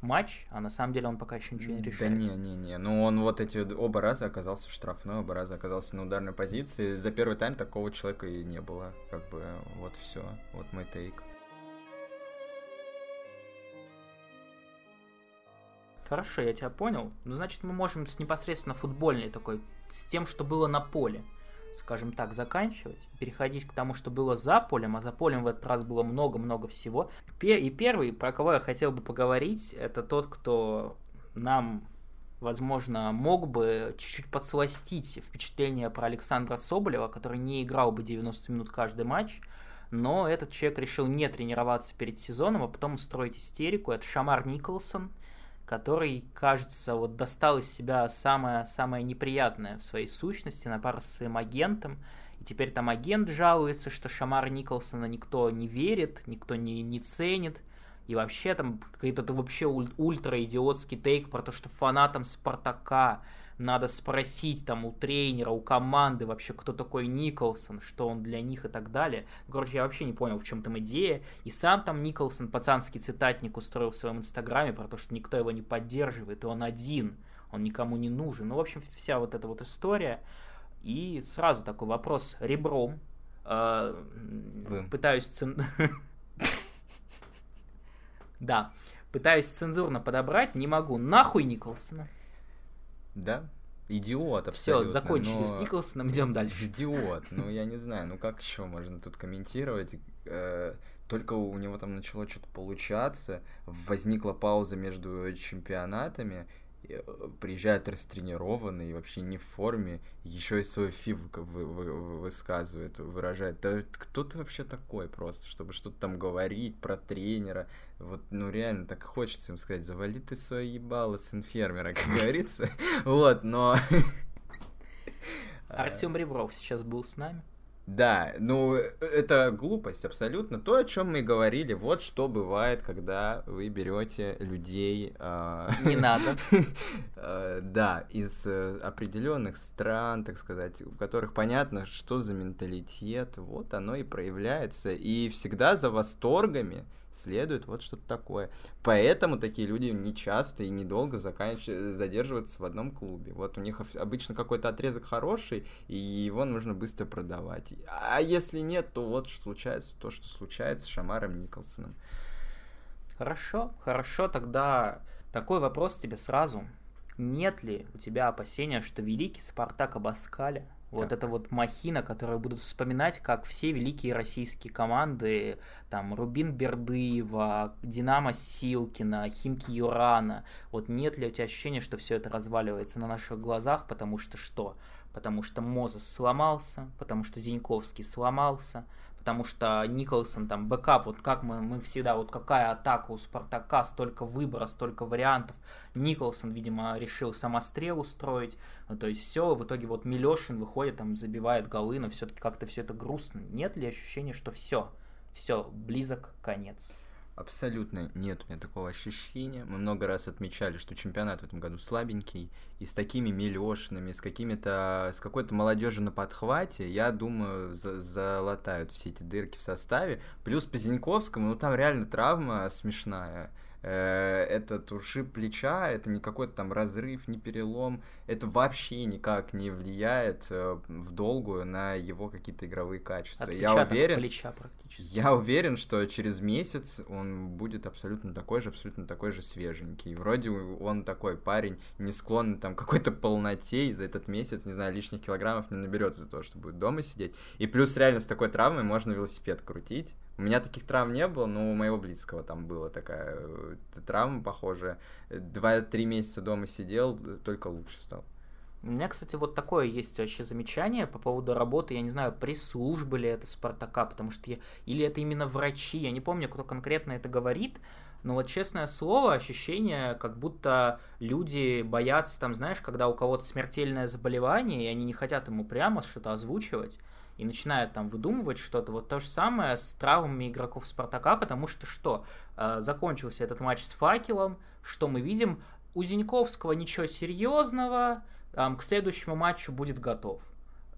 матч, а на самом деле он пока еще ничего не решает. Да не, не, не. Ну он вот эти оба раза оказался в штрафной, оба раза оказался на ударной позиции. За первый тайм такого человека и не было. Как бы вот все. Вот мой тейк. Хорошо, я тебя понял. Ну, значит, мы можем с непосредственно футбольной такой, с тем, что было на поле, скажем так, заканчивать, переходить к тому, что было за полем, а за полем в этот раз было много-много всего. И первый, про кого я хотел бы поговорить, это тот, кто нам возможно, мог бы чуть-чуть подсластить впечатление про Александра Соболева, который не играл бы 90 минут каждый матч, но этот человек решил не тренироваться перед сезоном, а потом устроить истерику. Это Шамар Николсон, который, кажется, вот достал из себя самое, самое неприятное в своей сущности на пару с своим агентом. И теперь там агент жалуется, что Шамара Николсона никто не верит, никто не, не ценит. И вообще там какой-то вообще ультра идиотский тейк про то, что фанатам Спартака надо спросить там у тренера, у команды вообще, кто такой Николсон, что он для них и так далее. Короче, я вообще не понял, в чем там идея. И сам там Николсон пацанский цитатник устроил в своем инстаграме про то, что никто его не поддерживает, и он один, он никому не нужен. Ну, в общем, вся вот эта вот история. И сразу такой вопрос ребром. Э, пытаюсь... Да. Пытаюсь цензурно подобрать, не могу. Нахуй Николсона. Да, идиот Все, закончили но... с Николсоном, идем дальше. Идиот, ну я не знаю, ну как еще можно тут комментировать? Э, только у него там начало что-то получаться, возникла пауза между чемпионатами, приезжает растренированный, вообще не в форме, еще и свой фив вы, вы, высказывает, выражает. Да кто ты вообще такой просто, чтобы что-то там говорить про тренера? Вот, ну реально, так хочется им сказать, завали ты свое ебало с инфермера, как говорится. Вот, но... Артем Ребров сейчас был с нами. Да, ну это глупость абсолютно. То, о чем мы говорили, вот что бывает, когда вы берете людей. Э, Не надо. э, да, из э, определенных стран, так сказать, у которых понятно, что за менталитет. Вот оно и проявляется. И всегда за восторгами следует вот что-то такое. Поэтому такие люди не часто и недолго заканч... задерживаются в одном клубе. Вот у них обычно какой-то отрезок хороший, и его нужно быстро продавать. А если нет, то вот случается то, что случается с Шамаром Николсоном. Хорошо, хорошо, тогда такой вопрос тебе сразу. Нет ли у тебя опасения, что великий Спартак Абаскаля вот так. это вот махина, которую будут вспоминать, как все великие российские команды, там, Рубин Бердыева, Динамо Силкина, Химки Юрана. Вот нет ли у тебя ощущения, что все это разваливается на наших глазах, потому что что? Потому что Мозес сломался, потому что Зиньковский сломался, потому что Николсон там бэкап, вот как мы, мы всегда, вот какая атака у Спартака, столько выбора, столько вариантов. Николсон, видимо, решил самострел устроить, ну, то есть все, в итоге вот Милешин выходит, там забивает голы, но все-таки как-то все это грустно. Нет ли ощущения, что все, все, близок конец? Абсолютно нет у меня такого ощущения. Мы много раз отмечали, что чемпионат в этом году слабенький, и с такими миллешными, с какими-то, с какой-то молодежью на подхвате, я думаю, за залатают все эти дырки в составе. Плюс по Зиньковскому, ну там реально травма смешная. Э, этот ушиб плеча, это не какой-то там разрыв, не перелом, это вообще никак не влияет э, в долгую на его какие-то игровые качества. я уверен, плеча практически. я уверен, что через месяц он будет абсолютно такой же, абсолютно такой же свеженький. Вроде он такой парень, не склонный там какой-то полноте, и за этот месяц, не знаю, лишних килограммов не наберет из-за того, что будет дома сидеть. И плюс реально с такой травмой можно велосипед крутить, у меня таких травм не было, но у моего близкого там была такая э, травма похожая. Два-три месяца дома сидел, только лучше стал. У меня, кстати, вот такое есть вообще замечание по поводу работы, я не знаю, пресс-службы ли это Спартака, потому что я... Или это именно врачи, я не помню, кто конкретно это говорит, но вот честное слово, ощущение, как будто люди боятся, там, знаешь, когда у кого-то смертельное заболевание, и они не хотят ему прямо что-то озвучивать, и начинают там выдумывать что-то. Вот то же самое с травмами игроков Спартака, потому что что? Э, закончился этот матч с факелом, что мы видим? У Зиньковского ничего серьезного, э, к следующему матчу будет готов.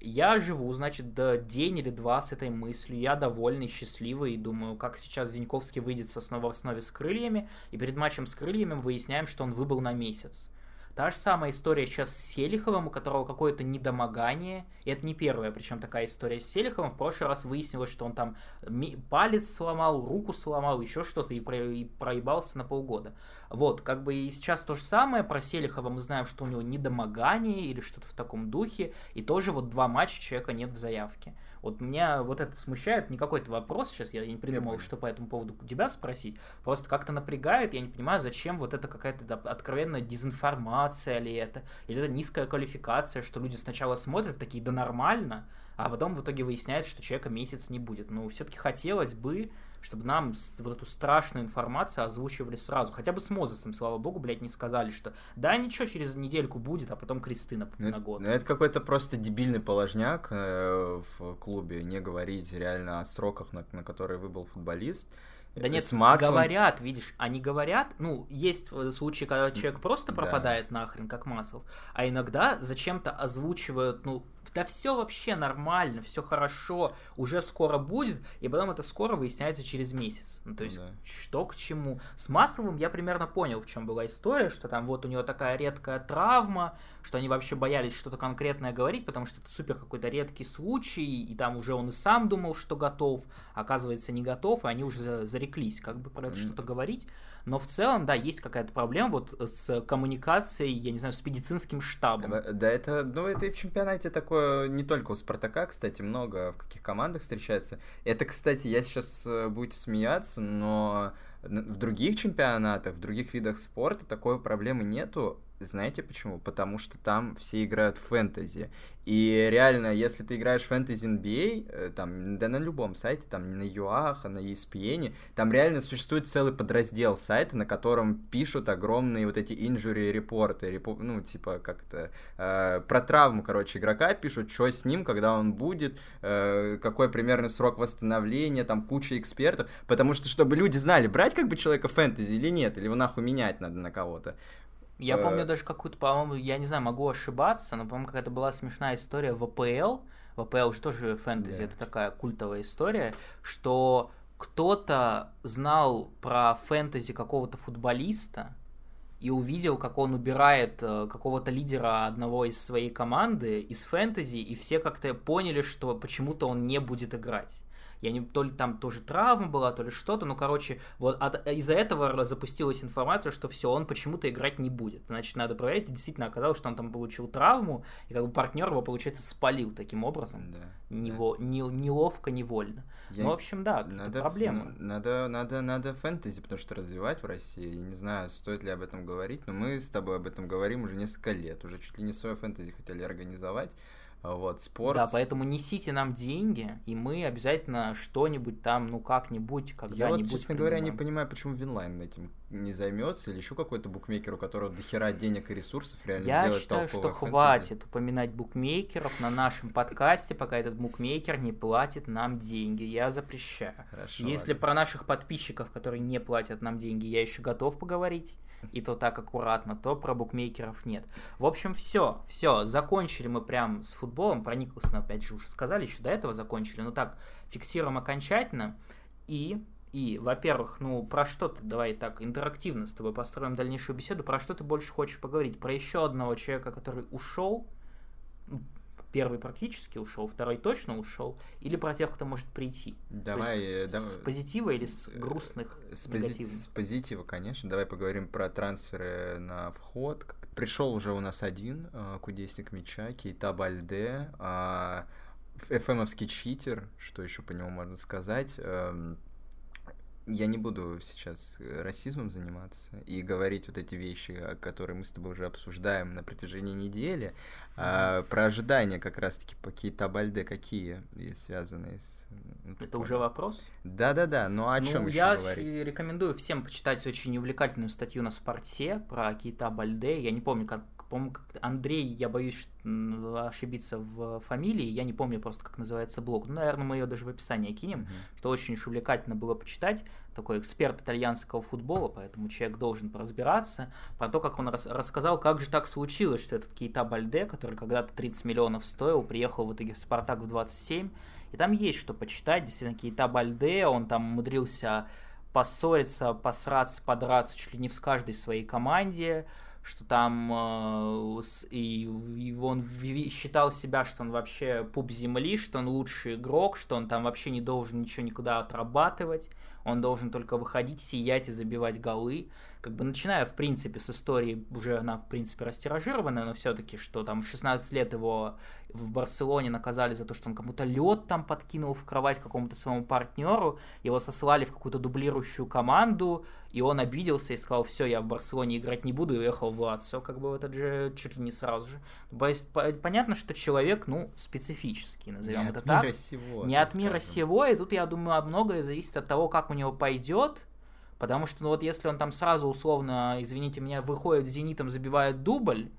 Я живу, значит, до день или два с этой мыслью. Я довольный, счастливый и думаю, как сейчас Зиньковский выйдет с основы в основе с крыльями. И перед матчем с крыльями мы выясняем, что он выбыл на месяц. Та же самая история сейчас с Селиховым, у которого какое-то недомогание. И это не первая, причем такая история с Селиховым. В прошлый раз выяснилось, что он там палец сломал, руку сломал, еще что-то и, проебался на полгода. Вот, как бы и сейчас то же самое про Селихова. Мы знаем, что у него недомогание или что-то в таком духе. И тоже вот два матча человека нет в заявке. Вот меня вот это смущает, не какой-то вопрос сейчас, я не придумал, что по этому поводу у тебя спросить, просто как-то напрягает, я не понимаю, зачем вот это какая-то да, откровенная дезинформация ли это, или это низкая квалификация, что люди сначала смотрят такие, да нормально, а потом в итоге выясняется, что человека месяц не будет. Ну, все-таки хотелось бы, чтобы нам вот эту страшную информацию озвучивали сразу. Хотя бы с Мозесом, слава богу, блядь, не сказали, что да, ничего, через недельку будет, а потом кресты на, ну, на год. Ну, это какой-то просто дебильный положняк э, в клубе, не говорить реально о сроках, на, на которые выбыл футболист. Да нет, с маслом... говорят, видишь, они говорят, ну, есть случаи, когда человек просто пропадает да. нахрен, как Маслов, а иногда зачем-то озвучивают, ну, да все вообще нормально, все хорошо, уже скоро будет, и потом это скоро выясняется через месяц. Ну, то есть, да. что к чему. С Масловым я примерно понял, в чем была история, что там вот у него такая редкая травма, что они вообще боялись что-то конкретное говорить, потому что это супер какой-то редкий случай, и там уже он и сам думал, что готов, оказывается, не готов, и они уже зареклись как бы про это mm. что-то говорить. Но в целом, да, есть какая-то проблема вот с коммуникацией, я не знаю, с медицинским штабом. Да, это, ну, это и в чемпионате такое не только у Спартака, кстати, много в каких командах встречается. Это, кстати, я сейчас э, будете смеяться, но в других чемпионатах, в других видах спорта такой проблемы нету. Знаете почему? Потому что там все играют в фэнтези. И реально, если ты играешь в фэнтези NBA, э, там, да на любом сайте, там, на ЮАХ, на ESPN, там реально существует целый подраздел сайта, на котором пишут огромные вот эти injury репорты, репо, ну, типа, как то э, про травму, короче, игрока пишут, что с ним, когда он будет, э, какой примерно срок восстановления, там, куча экспертов, потому что, чтобы люди знали, брать как бы человека фэнтези или нет, или его нахуй менять надо на кого-то. Я э, помню даже какую-то, по-моему, я не знаю, могу ошибаться, но, по-моему, какая-то была смешная история в АПЛ. В АПЛ же тоже фэнтези, yeah. это такая культовая история, что кто-то знал про фэнтези какого-то футболиста и увидел, как он убирает э, какого-то лидера одного из своей команды из фэнтези, и все как-то поняли, что почему-то он не будет играть. Я не то ли там тоже травма была, то ли что-то. Ну, короче, вот от, из-за этого запустилась информация, что все, он почему-то играть не будет. Значит, надо проверить. И действительно оказалось, что он там получил травму, и как бы партнер его, получается, спалил таким образом. Да. Нево, да. Не, неловко, невольно. Я... Ну, в общем, да, надо, это проблема. Надо, надо, надо фэнтези, потому что развивать в России. Я не знаю, стоит ли об этом говорить, но мы с тобой об этом говорим уже несколько лет. Уже чуть ли не свое фэнтези хотели организовать. Вот, спорт. Да, поэтому несите нам деньги, и мы обязательно что-нибудь там, ну, как-нибудь, когда-нибудь... Я вот, честно говоря, не понимаю, почему Winline этим не займется, или еще какой-то букмекер, у которого дохера денег и ресурсов реально Я сделать считаю, что фэнтези. хватит упоминать букмекеров на нашем подкасте, пока этот букмекер не платит нам деньги. Я запрещаю. Хорошо, Если ладно. про наших подписчиков, которые не платят нам деньги, я еще готов поговорить, и то так аккуратно, то про букмекеров нет. В общем, все, все, закончили мы прям с футболом, про Николсона опять же уже сказали, еще до этого закончили, но так, фиксируем окончательно, и и, во-первых, ну, про что ты, давай так, интерактивно с тобой построим дальнейшую беседу, про что ты больше хочешь поговорить? Про еще одного человека, который ушел, первый практически ушел, второй точно ушел, или про тех, кто может прийти? Давай, есть, давай. С позитива или с грустных, с, пози- с позитива, конечно. Давай поговорим про трансферы на вход. Пришел уже у нас один э, кудесник мяча, Кейта Бальде, э, ФМовский читер, что еще по нему можно сказать. Э, я не буду сейчас э, расизмом заниматься и говорить вот эти вещи, которые мы с тобой уже обсуждаем на протяжении недели, а про ожидания как раз-таки по Кейта Бальде какие связанные с... Ну, Это уже вопрос? Да-да-да, но о чем ну, еще я говорить? Я рекомендую всем почитать очень увлекательную статью на Спорте про Кейта Бальде. Я не помню, как по-моему, Андрей, я боюсь ошибиться в фамилии, я не помню просто, как называется блог. Ну, наверное, мы ее даже в описании кинем, mm-hmm. что очень уж увлекательно было почитать. Такой эксперт итальянского футбола, поэтому человек должен разбираться. Про то, как он рас- рассказал, как же так случилось, что этот Кейта Бальде, который когда-то 30 миллионов стоил, приехал в итоге в Спартак в 27. И там есть что почитать. Действительно, Кейта Бальде, он там умудрился поссориться, посраться, подраться чуть ли не в каждой своей команде что там э, и, и он считал себя, что он вообще пуп земли, что он лучший игрок, что он там вообще не должен ничего никуда отрабатывать. Он должен только выходить, сиять и забивать голы. Как бы начиная, в принципе, с истории, уже она, в принципе, растиражированная, но все-таки, что там в 16 лет его в Барселоне наказали за то, что он кому-то лед там подкинул в кровать какому-то своему партнеру, его сослали в какую-то дублирующую команду, и он обиделся и сказал, все, я в Барселоне играть не буду, и уехал в Лацио, как бы в этот же, чуть ли не сразу же. Понятно, что человек, ну, специфический, назовем не это от так. Мира сего, не от мира сего, и тут, я думаю, многое зависит от того, как у него пойдет, Потому что, ну вот если он там сразу условно, извините меня, выходит зенитом, забивает дубль,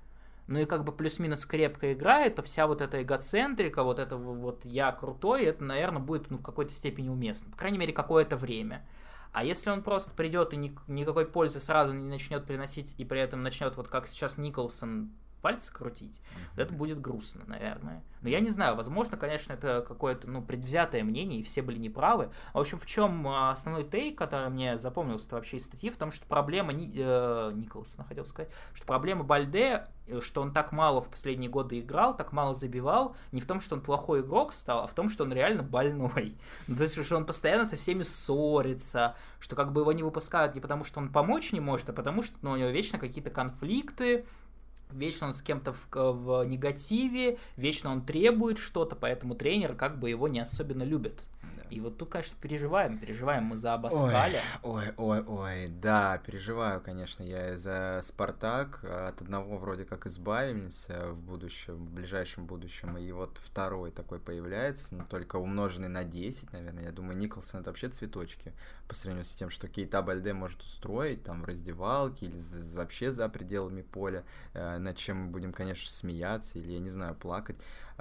ну и как бы плюс-минус крепко играет, то вся вот эта эгоцентрика, вот это вот я крутой, это, наверное, будет ну, в какой-то степени уместно. По крайней мере, какое-то время. А если он просто придет и ни, никакой пользы сразу не начнет приносить, и при этом начнет, вот как сейчас Николсон пальцы крутить, mm-hmm. это будет грустно, наверное. Но я не знаю, возможно, конечно, это какое-то, ну, предвзятое мнение, и все были неправы. В общем, в чем а, основной тейк, который мне запомнился вообще из статьи, в том, что проблема Ни, э, Николсона, хотел сказать, что проблема Бальде, э, что он так мало в последние годы играл, так мало забивал, не в том, что он плохой игрок стал, а в том, что он реально больной. Ну, то есть, что он постоянно со всеми ссорится, что как бы его не выпускают не потому, что он помочь не может, а потому, что ну, у него вечно какие-то конфликты, вечно он с кем-то в, в негативе, вечно он требует что-то, поэтому тренер как бы его не особенно любит. И вот тут, конечно, переживаем, переживаем мы за Абаскаля. Ой, ой, ой, ой, да, переживаю, конечно, я за Спартак, от одного вроде как избавимся в будущем, в ближайшем будущем, и вот второй такой появляется, но только умноженный на 10, наверное, я думаю, Николсон это вообще цветочки по сравнению с тем, что Кейта Бальде может устроить там в раздевалке или вообще за пределами поля, э, над чем мы будем, конечно, смеяться или, я не знаю, плакать.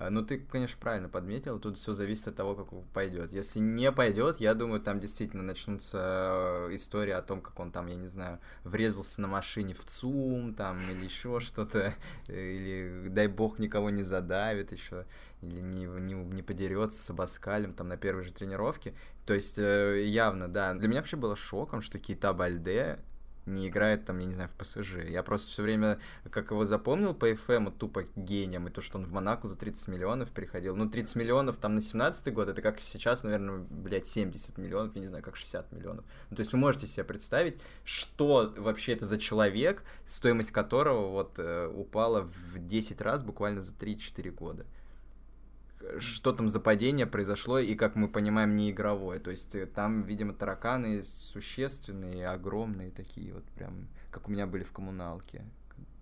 Ну, ты, конечно, правильно подметил, тут все зависит от того, как пойдет. Если не пойдет, я думаю, там действительно начнутся истории о том, как он там, я не знаю, врезался на машине в ЦУМ, там, или еще что-то, или, дай бог, никого не задавит еще, или не, не, не подерется с Абаскалем там на первой же тренировке. То есть, явно, да. Для меня вообще было шоком, что Кита Бальде не играет там, я не знаю, в ПСЖ. Я просто все время, как его запомнил по FM, тупо гением, и то, что он в Монако за 30 миллионов приходил. Ну, 30 миллионов там на 17 год, это как сейчас, наверное, блядь, 70 миллионов, я не знаю, как 60 миллионов. Ну, то есть вы можете себе представить, что вообще это за человек, стоимость которого вот э, упала в 10 раз буквально за 3-4 года что там за падение произошло, и, как мы понимаем, не игровое. То есть э, там, видимо, тараканы существенные, огромные такие, вот прям, как у меня были в коммуналке.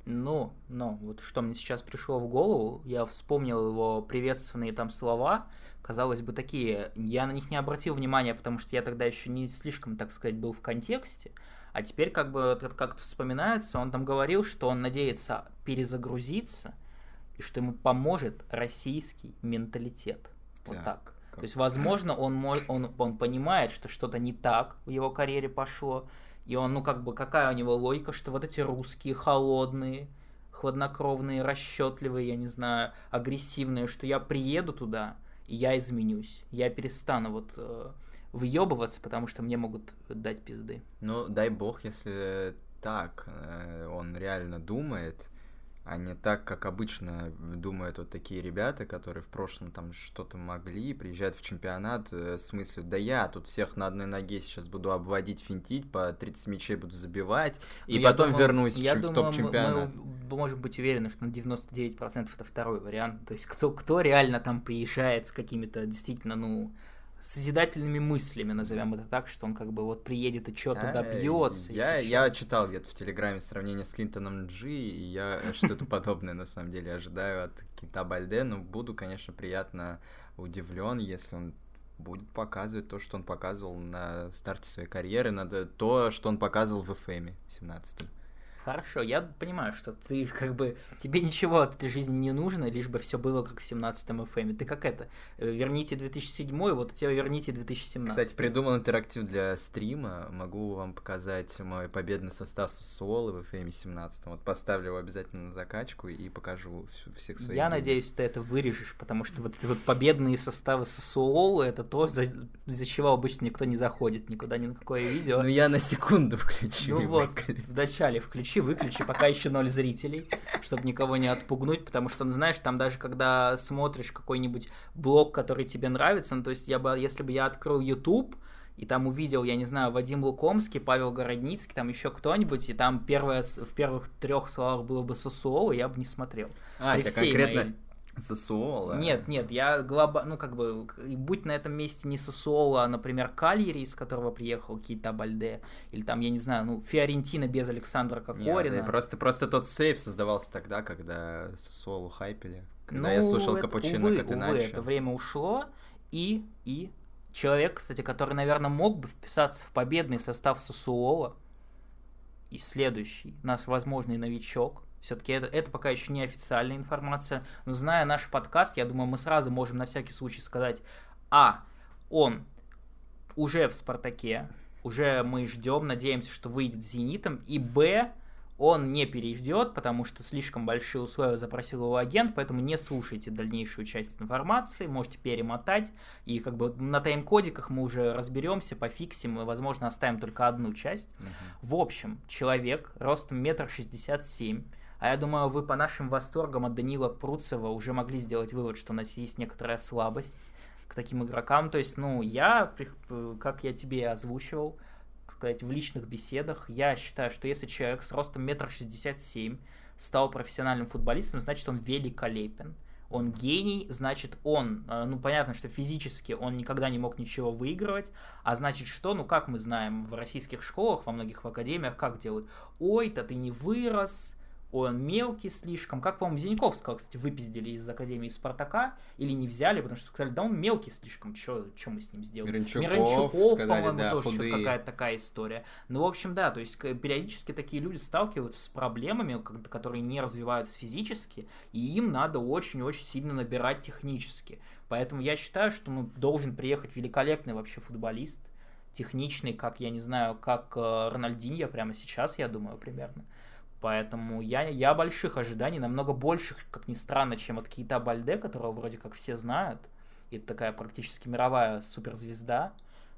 Ну, ну, вот что мне сейчас пришло в голову, я вспомнил его приветственные там слова, казалось бы, такие, я на них не обратил внимания, потому что я тогда еще не слишком, так сказать, был в контексте, а теперь как бы как-то вспоминается, он там говорил, что он надеется перезагрузиться, и что ему поможет российский менталитет. Вот так. так. То есть, возможно, он, мож, он, он понимает, что что-то не так в его карьере пошло, и он, ну, как бы, какая у него логика, что вот эти русские холодные, хладнокровные, расчетливые, я не знаю, агрессивные, что я приеду туда, и я изменюсь, я перестану вот э, выебываться, потому что мне могут дать пизды. Ну, дай бог, если так э, он реально думает, а не так, как обычно думают вот такие ребята, которые в прошлом там что-то могли, приезжают в чемпионат э, с мыслью, да я тут всех на одной ноге сейчас буду обводить, финтить, по 30 мячей буду забивать, и ну, потом думаю, вернусь я в топ-чемпионат. Мы, мы можем быть уверены, что на 99% это второй вариант, то есть кто, кто реально там приезжает с какими-то действительно, ну, созидательными мыслями, назовем это так, что он как бы вот приедет и что-то добьется. Я, я читал где-то в Телеграме сравнение с Клинтоном Джи, и я что-то подобное на самом деле ожидаю от Кита Бальде, но буду, конечно, приятно удивлен, если он будет показывать то, что он показывал на старте своей карьеры, надо то, что он показывал в FM 17 Хорошо, я понимаю, что ты как бы тебе ничего от этой жизни не нужно, лишь бы все было как в 17-м FM. Ты как это? Э, верните 2007, вот у тебя верните 2017. Кстати, придумал интерактив для стрима. Могу вам показать мой победный состав Сосуолы в FM 17. Вот поставлю его обязательно на закачку и покажу всех своих. Я гений. надеюсь, ты это вырежешь, потому что вот эти вот победные составы Сосуолы это то, за, за чего обычно никто не заходит никуда ни на какое видео. Ну я на секунду включу. Ну вот, в начале включи, выключи, пока еще ноль зрителей, чтобы никого не отпугнуть, потому что, ну, знаешь, там даже когда смотришь какой-нибудь блог, который тебе нравится, ну, то есть я бы, если бы я открыл YouTube, и там увидел, я не знаю, Вадим Лукомский, Павел Городницкий, там еще кто-нибудь, и там первое, в первых трех словах было бы Сосуола, я бы не смотрел. А, При всей конкретно моей- Сосуола? Нет, нет, я глоба... ну как бы, будь на этом месте не Сосуола, а, например, Кальери, из которого приехал Кейта Бальде, или там, я не знаю, ну, Фиорентина без Александра Нет, Кокорина. да, просто, просто тот сейф создавался тогда, когда Сосуолу хайпели. Когда Ну, я слушал это- Капучино увы, Катеначо. увы, это время ушло, и, и человек, кстати, который, наверное, мог бы вписаться в победный состав Сосуола, и следующий, наш возможный новичок, все-таки это, это пока еще не официальная информация, но зная наш подкаст, я думаю, мы сразу можем на всякий случай сказать, а, он уже в Спартаке, уже мы ждем, надеемся, что выйдет с Зенитом, и б, он не переждет, потому что слишком большие условия запросил его агент, поэтому не слушайте дальнейшую часть информации, можете перемотать, и как бы на тайм-кодиках мы уже разберемся, пофиксим, и, возможно, оставим только одну часть. Мгм. В общем, человек ростом метр шестьдесят семь, а я думаю, вы по нашим восторгам от Данила Пруцева уже могли сделать вывод, что у нас есть некоторая слабость к таким игрокам. То есть, ну, я, э, как я тебе озвучивал, сказать, в личных беседах, я считаю, что если человек с ростом метр шестьдесят семь стал профессиональным футболистом, значит, он великолепен. Он гений, значит, он, э, ну, понятно, что физически он никогда не мог ничего выигрывать, а значит, что, ну, как мы знаем, в российских школах, во многих в академиях, как делают? Ой-то ты не вырос, ой, он мелкий слишком. Как, по-моему, Зиньковского, кстати, выпиздили из Академии Спартака, или не взяли, потому что сказали, да он мелкий слишком, что мы с ним сделаем? Миранчуков, сказали, по-моему, да, тоже какая-то такая история. Ну, в общем, да, то есть периодически такие люди сталкиваются с проблемами, которые не развиваются физически, и им надо очень-очень сильно набирать технически. Поэтому я считаю, что ну, должен приехать великолепный вообще футболист, техничный, как, я не знаю, как э, Рональдиньо прямо сейчас, я думаю, примерно. Поэтому я, я больших ожиданий, намного больших, как ни странно, чем от Кейта Бальде, которого вроде как все знают. И такая практически мировая суперзвезда.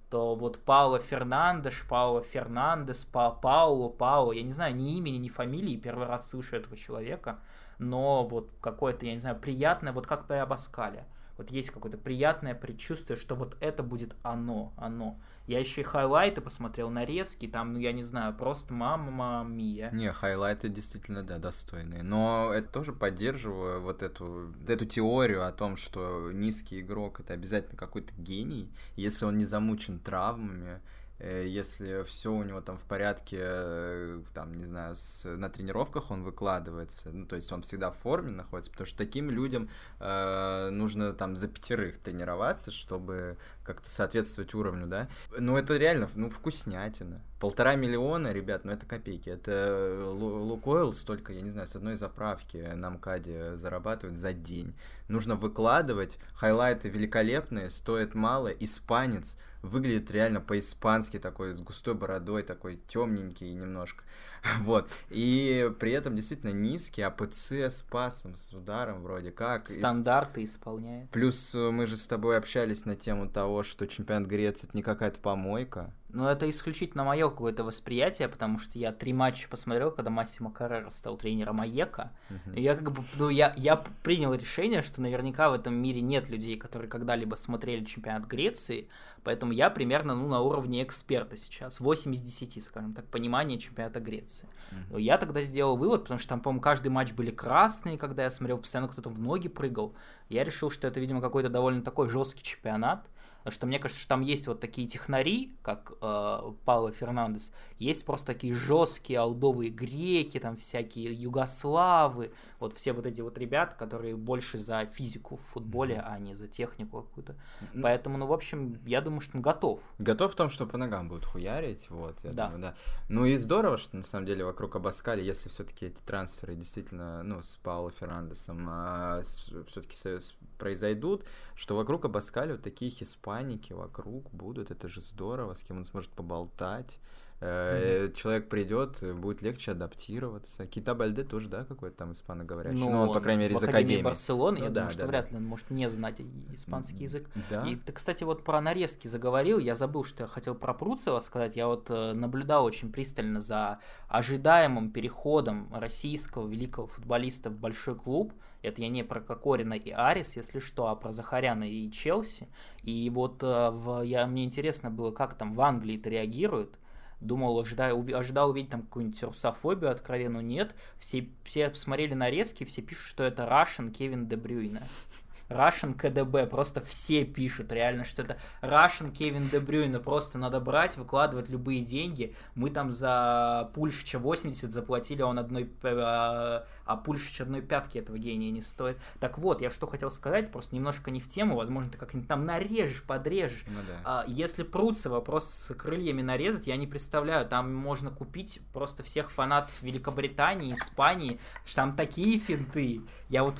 То вот Пауло Фернандеш, Пауло Фернандес, Па Пауло, Пауло, я не знаю ни имени, ни фамилии, первый раз слышу этого человека, но вот какое-то, я не знаю, приятное, вот как при Абаскале. Вот есть какое-то приятное предчувствие, что вот это будет оно, оно. Я еще и хайлайты посмотрел, нарезки, там, ну я не знаю, просто мама мия. Не, хайлайты действительно, да, достойные. Но это тоже поддерживаю вот эту, эту теорию о том, что низкий игрок это обязательно какой-то гений, если он не замучен травмами, если все у него там в порядке, э, там, не знаю, с, на тренировках он выкладывается, ну, то есть он всегда в форме находится, потому что таким людям э, нужно там за пятерых тренироваться, чтобы как-то соответствовать уровню, да. Ну, это реально, ну, вкуснятина. Полтора миллиона, ребят, ну это копейки. Это Лу- Лукойл столько, я не знаю, с одной заправки на МКАДе зарабатывает за день. Нужно выкладывать, хайлайты великолепные, стоят мало, испанец, выглядит реально по-испански такой, с густой бородой, такой темненький немножко. Вот. И при этом действительно низкий, АПЦ с пасом, с ударом вроде как. Стандарты исполняет. Плюс э, мы же с тобой общались на тему того, что чемпионат Греции это не какая-то помойка. Но это исключительно мое какое-то восприятие, потому что я три матча посмотрел, когда Массимо Каррера стал тренером Аека. Мгм. И я как бы, ну, я, я принял решение, что наверняка в этом мире нет людей, которые когда-либо смотрели чемпионат Греции, поэтому я примерно, ну, на уровне эксперта сейчас, 8 из 10, скажем так, понимания чемпионата Греции. Мгм. Но я тогда сделал вывод, потому что там, по-моему, каждый матч были красные, когда я смотрел, постоянно кто-то в ноги прыгал. Я решил, что это, видимо, какой-то довольно такой жесткий чемпионат. Потому что мне кажется, что там есть вот такие технари, как э, Пауло Фернандес, есть просто такие жесткие алдовые греки, там всякие югославы, вот все вот эти вот ребята, которые больше за физику в футболе, а не за технику какую-то. Поэтому, ну, в общем, я думаю, что он готов. Готов в том, что по ногам будут хуярить, вот, я Да. думаю, да. Ну и здорово, что на самом деле вокруг Абаскали, если все-таки эти трансферы действительно, ну, с Пауло Фернандесом все-таки произойдут, что вокруг Абаскали вот такие хиспаники вокруг будут, это же здорово, с кем он сможет поболтать. Mm-hmm. Человек придет, будет легче адаптироваться. Кита Бальде тоже, да, какой-то там испаноговорящий. Ну, ну он, по крайней мере, из Академии. Барселоны, ну, я да, думаю, что да, вряд ли он может не знать испанский язык. Да. И ты, кстати, вот про нарезки заговорил, я забыл, что я хотел про Пруцева сказать. Я вот э, наблюдал очень пристально за ожидаемым переходом российского великого футболиста в большой клуб. Это я не про Кокорина и Арис, если что, а про Захаряна и Челси. И вот э, в, я, мне интересно было, как там в Англии это реагируют думал, ожидал, ожидал увидеть там какую-нибудь русофобию откровенную, нет. Все, все посмотрели нарезки, все пишут, что это Russian Кевин Дебрюйна. Russian КДБ, просто все пишут реально, что это Russian Кевин Дебрюйна, просто надо брать, выкладывать любые деньги. Мы там за Пульшича 80 заплатили, а он одной, а, Пульшич одной пятки этого гения не стоит. Так вот, я что хотел сказать, просто немножко не в тему, возможно, ты как-нибудь там нарежешь, подрежешь. Ну, да. а, если прутся вопрос с крыльями нарезать, я не представляю, там можно купить просто всех фанатов Великобритании, Испании, что там такие финты. Я вот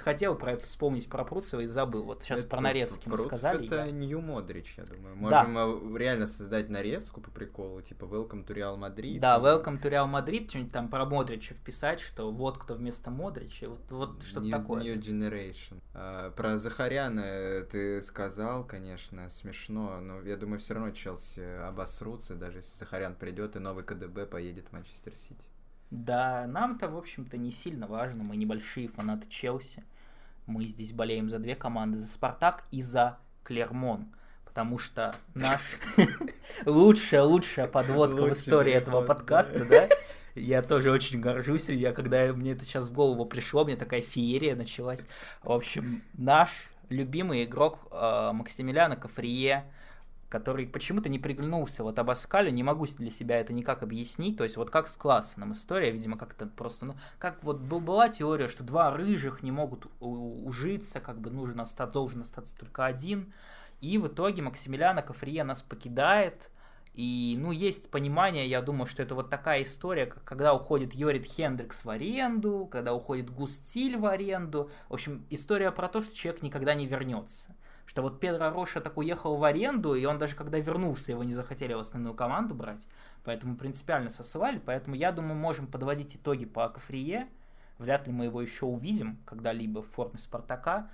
хотел про это вспомнить про Пруцева и забыл. Вот сейчас это, про нарезки мы сказали. это я... Нью Модрич, я думаю. Можем да. Э, реально создать нарезку по приколу, типа Welcome to Real Madrid. Да, Welcome to Real Madrid, что-нибудь там про Модрича вписать, что вот кто вместо Модрича, вот, вот что-то такое. New Generation. А, про Захаряна ты сказал, конечно, смешно, но я думаю, все равно Челси обосрутся, даже если Захарян придет и новый КДБ поедет в Манчестер Сити. Да, нам-то, в общем-то, не сильно важно, мы небольшие фанаты Челси. Мы здесь болеем за две команды, за Спартак и за Клермон. Потому что наш лучшая, лучшая подводка в истории этого подкаста, да? Я тоже очень горжусь. Я когда мне это сейчас в голову пришло, мне такая феерия началась. В общем, наш любимый игрок э, Максимилиана Кафрие, который почему-то не приглянулся вот Абаскалю, не могу для себя это никак объяснить, то есть вот как с Классеном история, видимо, как-то просто, ну, как вот была теория, что два рыжих не могут ужиться, как бы нужен остаться, должен остаться только один, и в итоге Максимилиана Кафрия нас покидает, и, ну, есть понимание, я думаю, что это вот такая история, как когда уходит Йорит Хендрикс в аренду, когда уходит Густиль в аренду. В общем, история про то, что человек никогда не вернется. Что вот Педро Роша так уехал в аренду, и он даже когда вернулся, его не захотели в основную команду брать, поэтому принципиально сосывали, поэтому я думаю, можем подводить итоги по Кафрие, вряд ли мы его еще увидим когда-либо в форме Спартака,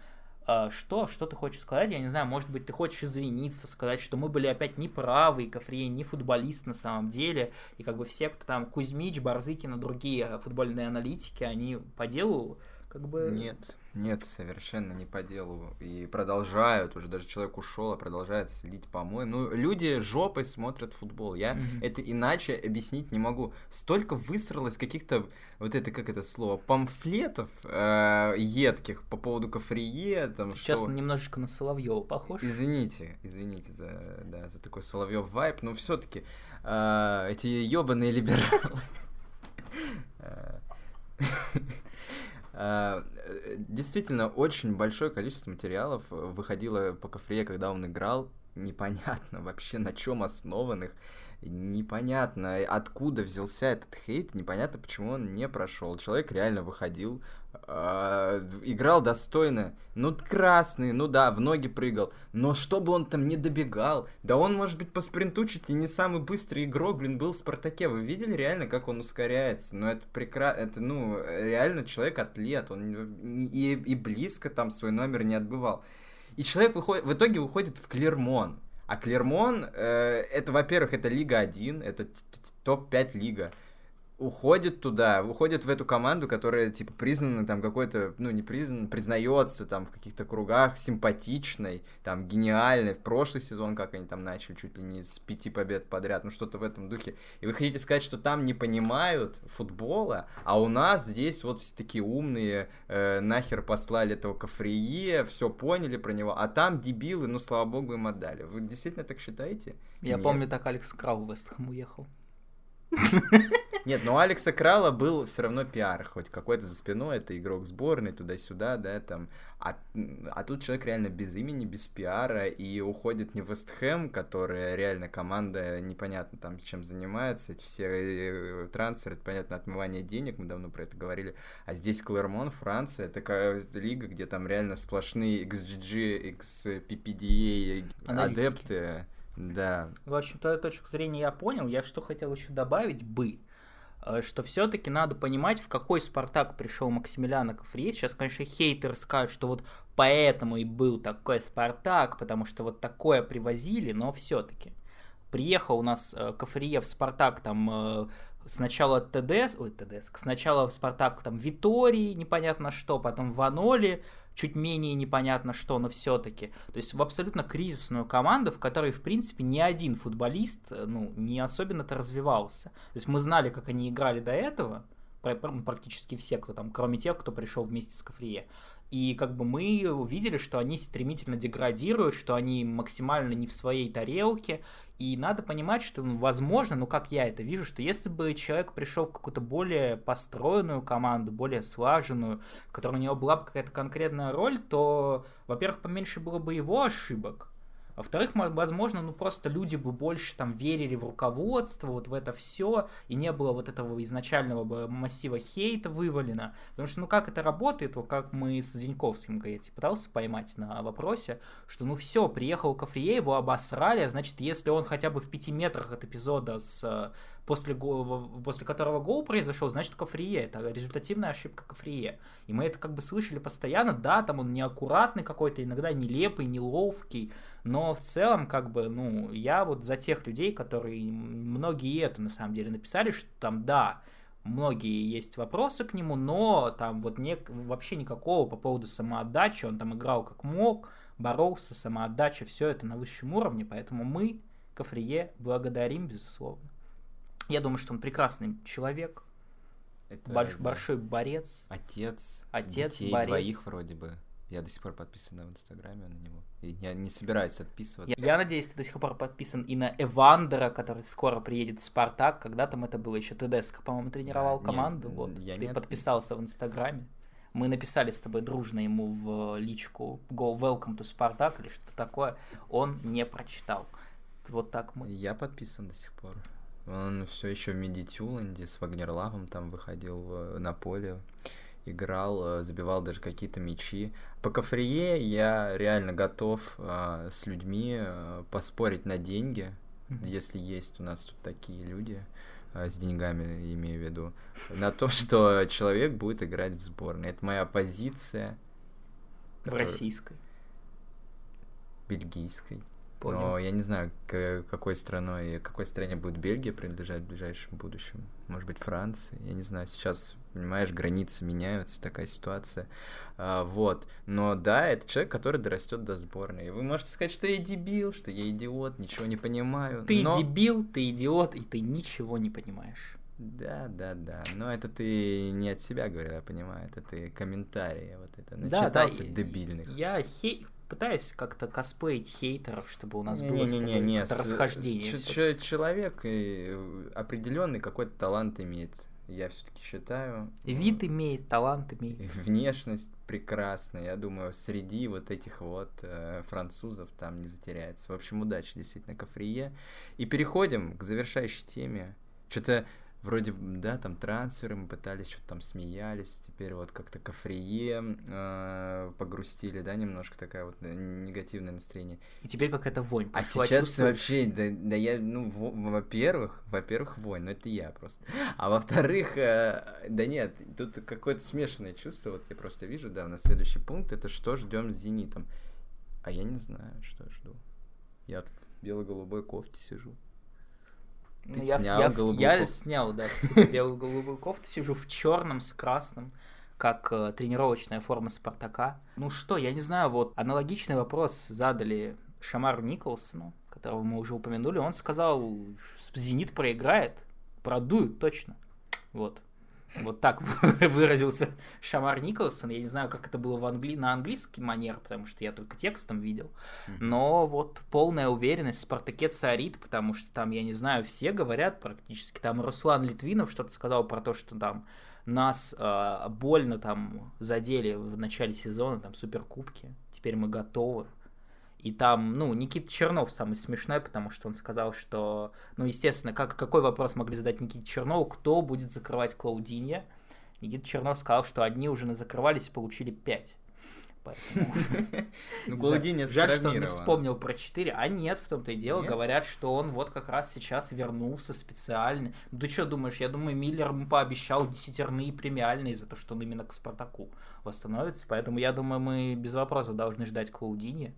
что, что ты хочешь сказать? Я не знаю, может быть, ты хочешь извиниться, сказать, что мы были опять неправы, и Кафрие не футболист на самом деле, и как бы все, кто там, Кузьмич, Барзыкин и другие футбольные аналитики, они по делу как бы... Нет, нет, совершенно не по делу. И продолжают, уже даже человек ушел, а продолжает слить помой. Ну, люди жопой смотрят футбол. Я mm-hmm. это иначе объяснить не могу. Столько высралось каких-то, вот это, как это слово, памфлетов э, едких по поводу Кафрие. Там, Сейчас что... немножечко на Соловьева похож. Извините, извините за, да, за такой Соловьев вайп, но все-таки э, эти ебаные либералы Э, действительно, очень большое количество материалов выходило по Кафрие, когда он играл. Непонятно вообще на чем основанных. Непонятно, откуда взялся этот хейт, непонятно, почему он не прошел. Человек реально выходил, э, играл достойно. Ну, красный, ну да, в ноги прыгал. Но чтобы он там не добегал, да он, может быть, по спринту чуть ли не самый быстрый игрок, блин, был в Спартаке. Вы видели реально, как он ускоряется? Ну, это прекрасно, это, ну, реально человек-атлет, он и, и близко там свой номер не отбывал. И человек выходит, в итоге выходит в Клермон. А Клермон, э, это, во-первых, это Лига 1, это топ-5 лига уходит туда, уходит в эту команду, которая, типа, признана там какой-то, ну, не признан, признается там в каких-то кругах симпатичной, там, гениальной. В прошлый сезон, как они там начали, чуть ли не с пяти побед подряд, ну, что-то в этом духе. И вы хотите сказать, что там не понимают футбола, а у нас здесь вот все такие умные, э, нахер послали этого Кафрие, все поняли про него, а там дебилы, ну, слава богу, им отдали. Вы действительно так считаете? Я Нет. помню, так Алекс Крау в Вестхэм уехал. Нет, но у Алекса Крала был все равно пиар, хоть какой-то за спиной, это игрок сборной, туда-сюда, да, там. А, а тут человек реально без имени, без пиара, и уходит не в Вестхэм, которая реально команда непонятно там чем занимается, эти все э, трансферы, это, понятно, отмывание денег, мы давно про это говорили, а здесь Клермон, Франция, такая лига, где там реально сплошные XGG, XPPDA, адепты, Да. В общем, твою точку зрения я понял. Я что хотел еще добавить бы, э, что все-таки надо понимать, в какой Спартак пришел Максимилиан Кафриет. Сейчас, конечно, хейтеры скажут, что вот поэтому и был такой Спартак, потому что вот такое привозили, но все-таки. Приехал у нас э, Кафриев в Спартак там э, сначала ТДС, ой, ТДС, сначала Спартак там Витории, непонятно что, потом в Аноле, чуть менее непонятно что, но все-таки. То есть в абсолютно кризисную команду, в которой, в принципе, ни один футболист, э, ну, не особенно-то развивался. То есть мы знали, как они играли до этого, практически все, кто там, кроме тех, кто пришел вместе с Кафрие. И как бы мы увидели, что они стремительно деградируют, что они максимально не в своей тарелке. И надо понимать, что, ну, возможно, ну как я это вижу, что если бы человек пришел в какую-то более построенную команду, более слаженную, в которой у него была бы какая-то конкретная роль, то, во-первых, поменьше было бы его ошибок, во-вторых, возможно, ну просто люди бы больше там верили в руководство, вот в это все, и не было вот этого изначального бы массива хейта вывалено. Потому что, ну как это работает, вот как мы с Зиньковским, я пытался поймать на вопросе, что ну все, приехал Кафрие, его обосрали, а значит, если он хотя бы в пяти метрах от эпизода с после, после которого гол произошел, значит, Кафрие. Это результативная ошибка Кафрие. И мы это как бы слышали постоянно. Да, там он неаккуратный какой-то, иногда нелепый, неловкий. Но в целом, как бы, ну, я вот за тех людей, которые многие это на самом деле написали, что там, да, многие есть вопросы к нему, но там вот не, вообще никакого по поводу самоотдачи, он там играл как мог, боролся, самоотдача, все это на высшем уровне, поэтому мы Кафрие благодарим, безусловно. Я думаю, что он прекрасный человек. Это больш, да. большой борец. Отец. Отец, детей борец. двоих вроде бы. Я до сих пор подписан в Инстаграме на него. И я не собираюсь отписываться. Я, я надеюсь, ты до сих пор подписан и на Эвандера, который скоро приедет в Спартак. Когда там это было еще Тедеско, по-моему, тренировал да, команду. Не, вот. Я ты не подписался в Инстаграме. Мы написали с тобой дружно ему в личку Go Welcome to Spartak или что-то такое. Он не прочитал. Вот так мы. Я подписан до сих пор. Он все еще в Медитюленде с Вагнерлавом там выходил э, на поле, играл, э, забивал даже какие-то мячи. По Кафрие я реально готов а, с людьми поспорить на деньги, mm-hmm. если есть у нас тут такие люди с деньгами, имею в виду, на то, что человек будет играть в сборной. Это моя позиция. В которая... российской. Бельгийской. Понял. Но я не знаю, к какой страной, какой стране будет Бельгия принадлежать в ближайшем будущем. Может быть, Франция. Я не знаю, сейчас, понимаешь, границы меняются, такая ситуация. А, вот. Но да, это человек, который дорастет до сборной. И вы можете сказать, что я дебил, что я идиот, ничего не понимаю. Ты но... дебил, ты идиот, и ты ничего не понимаешь. Да, да, да. Но это ты не от себя говорил, я понимаю. Это ты комментарии вот это начитался да, да, дебильных. Я хей пытаюсь как-то косплеить хейтеров, чтобы у нас не, было не, не, не, расхождение. Ч- ч- человек э, определенный какой-то талант имеет. Я все-таки считаю. Вид имеет, талант имеет. Внешность прекрасная. Я думаю, среди вот этих вот э, французов там не затеряется. В общем, удачи действительно Кафрие. И переходим к завершающей теме. Что-то вроде, да, там трансферы мы пытались, что-то там смеялись, теперь вот как-то кафрие э, погрустили, да, немножко такая вот э, негативное настроение. И теперь как это вонь А сейчас чувствуешь? вообще, да, да я, ну, во-первых, во-первых, вонь, но это я просто. А во-вторых, э, да нет, тут какое-то смешанное чувство, вот я просто вижу, да, на следующий пункт, это что ждем с «Зенитом». А я не знаю, что жду. Я в бело-голубой кофте сижу. Ты я, снял я, голубую я кофту? снял, да, белую голубую кофту, сижу в черном с красным, как э, тренировочная форма Спартака. Ну что, я не знаю, вот аналогичный вопрос задали Шамару Николсону, которого мы уже упомянули. Он сказал, Зенит проиграет, продуют точно. Вот. Вот так выразился Шамар Николсон. Я не знаю, как это было в англи... на английский манер, потому что я только текстом видел. Но вот полная уверенность Спартаке царит, потому что там, я не знаю, все говорят практически. Там Руслан Литвинов что-то сказал про то, что там нас э, больно там задели в начале сезона, там суперкубки. Теперь мы готовы. И там, ну, Никита Чернов самый смешной, потому что он сказал, что, ну, естественно, как, какой вопрос могли задать Никите Чернову, кто будет закрывать Клаудинья? Никита Чернов сказал, что одни уже закрывались и получили 5. поэтому... Ну, Жаль, что он не вспомнил про 4, а нет, в том-то и дело, говорят, что он вот как раз сейчас вернулся специально. Ну ты что думаешь, я думаю, Миллер ему пообещал десятерные премиальные за то, что он именно к Спартаку восстановится, поэтому я думаю, мы без вопросов должны ждать Клаудини.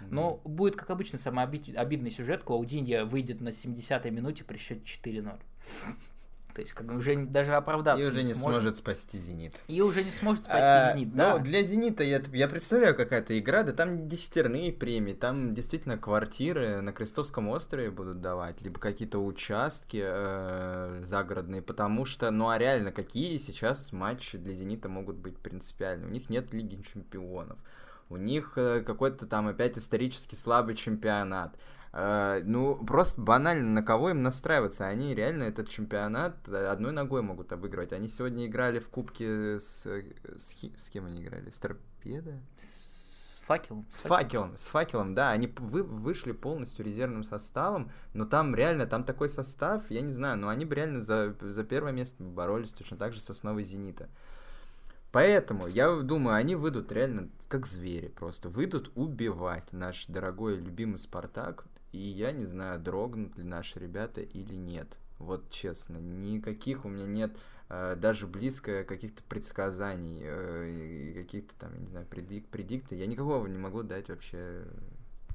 Но будет, как обычно, самый обидный сюжет. Клаудинья выйдет на 70-й минуте при счете 4-0. То есть, как уже даже оправдаться И уже не, не сможет. сможет спасти «Зенит». И уже не сможет спасти а, «Зенит», да. Ну, для «Зенита» я, я представляю, какая-то игра, да там десятерные премии, там действительно квартиры на Крестовском острове будут давать, либо какие-то участки э, загородные, потому что, ну, а реально, какие сейчас матчи для «Зенита» могут быть принципиальны? У них нет Лиги Чемпионов, у них э, какой-то там опять исторически слабый чемпионат. Uh, ну, просто банально, на кого им настраиваться? Они реально этот чемпионат одной ногой могут обыгрывать. Они сегодня играли в кубке с... С, с кем они играли? С Торпедо? С факелом. С факелом, с факелом, да. Они вы, вышли полностью резервным составом, но там реально, там такой состав, я не знаю, но они бы реально за, за первое место боролись точно так же с основой «Зенита». Поэтому я думаю, они выйдут реально как звери просто. Выйдут убивать наш дорогой любимый Спартак. И я не знаю, дрогнут ли наши ребята или нет. Вот честно, никаких у меня нет э, даже близко каких-то предсказаний, э, каких-то там, я не знаю, предик, предикты. Я никакого не могу дать вообще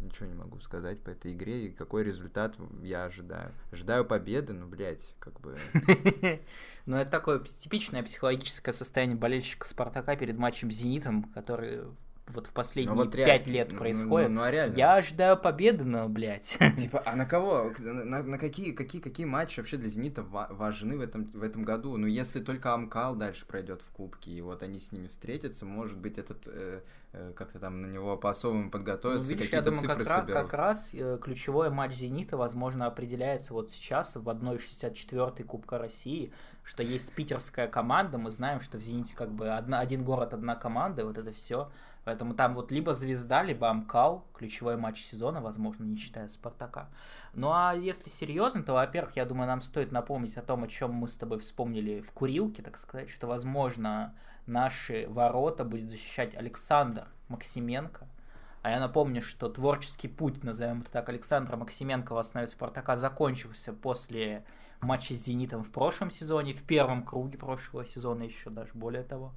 ничего не могу сказать по этой игре и какой результат я ожидаю. Ожидаю победы, ну, блядь, как бы... Ну, это такое типичное психологическое состояние болельщика Спартака перед матчем с Зенитом, который вот в последние ну, вот пять лет происходит. Ну, ну, а реально? Я ожидаю победы, но, блядь. Типа, а на кого? На, на какие, какие, какие матчи вообще для Зенита важны в этом, в этом году? Ну, если только Амкал дальше пройдет в Кубке, и вот они с ними встретятся, может быть, этот э, э, как-то там на него по-особому подготовиться, ну, какие-то цифры как, соберут. как раз э, ключевой матч Зенита, возможно, определяется вот сейчас в 1.64 Кубка России, что есть питерская команда, мы знаем, что в Зените как бы одна, один город, одна команда, вот это все. Поэтому там вот либо звезда, либо Амкал, ключевой матч сезона, возможно, не считая Спартака. Ну а если серьезно, то, во-первых, я думаю, нам стоит напомнить о том, о чем мы с тобой вспомнили в курилке, так сказать, что, возможно, наши ворота будет защищать Александр Максименко. А я напомню, что творческий путь, назовем это так, Александра Максименко в основе Спартака закончился после матча с Зенитом в прошлом сезоне, в первом круге прошлого сезона еще даже более того.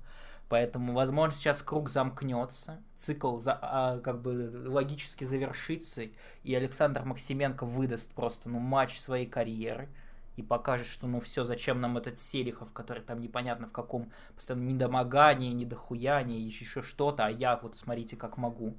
Поэтому, возможно, сейчас круг замкнется, цикл за, а, как бы логически завершится, и Александр Максименко выдаст просто ну, матч своей карьеры и покажет, что ну все, зачем нам этот Селихов, который там непонятно в каком постоянно недомогании, недохуянии, еще что-то, а я вот смотрите, как могу.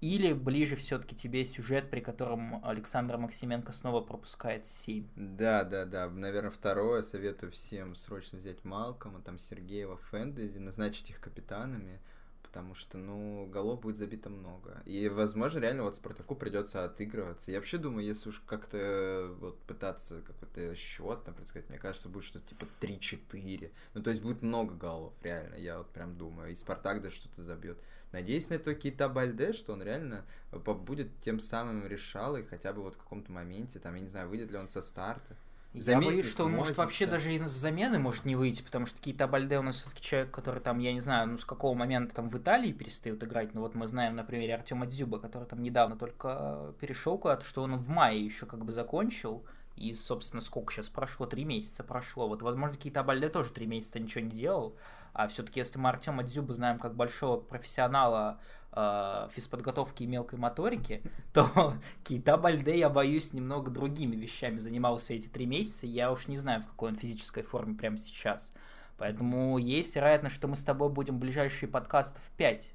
Или ближе все-таки тебе сюжет, при котором Александр Максименко снова пропускает 7? Да, да, да. Наверное, второе. Советую всем срочно взять Малкома, там Сергеева Фэнтези, назначить их капитанами, потому что, ну, голов будет забито много. И, возможно, реально вот Спартаку придется отыгрываться. Я вообще думаю, если уж как-то вот пытаться какой-то счет там предсказать, мне кажется, будет что-то типа 3-4. Ну, то есть будет много голов, реально, я вот прям думаю. И Спартак даже что-то забьет. Надеюсь на этого Кейта Бальде, что он реально э, будет тем самым решалой хотя бы вот в каком-то моменте, там, я не знаю, выйдет ли он со старта. Заметит, я боюсь, что он может вообще даже и замены может не выйти, потому что Кейта Бальде у нас все-таки человек, который там, я не знаю, ну с какого момента там в Италии перестают играть, но вот мы знаем на примере Артема Дзюба, который там недавно только перешел куда-то, что он в мае еще как бы закончил, и, собственно, сколько сейчас прошло? Три месяца прошло. Вот, возможно, Кейта Бальде тоже три месяца ничего не делал, а все-таки, если мы Артема Дзюба знаем как большого профессионала э, физподготовки и мелкой моторики, то Кейта Бальде, я боюсь, немного другими вещами занимался эти три месяца. Я уж не знаю, в какой он физической форме прямо сейчас. Поэтому есть вероятность, что мы с тобой будем в ближайшие подкастов 5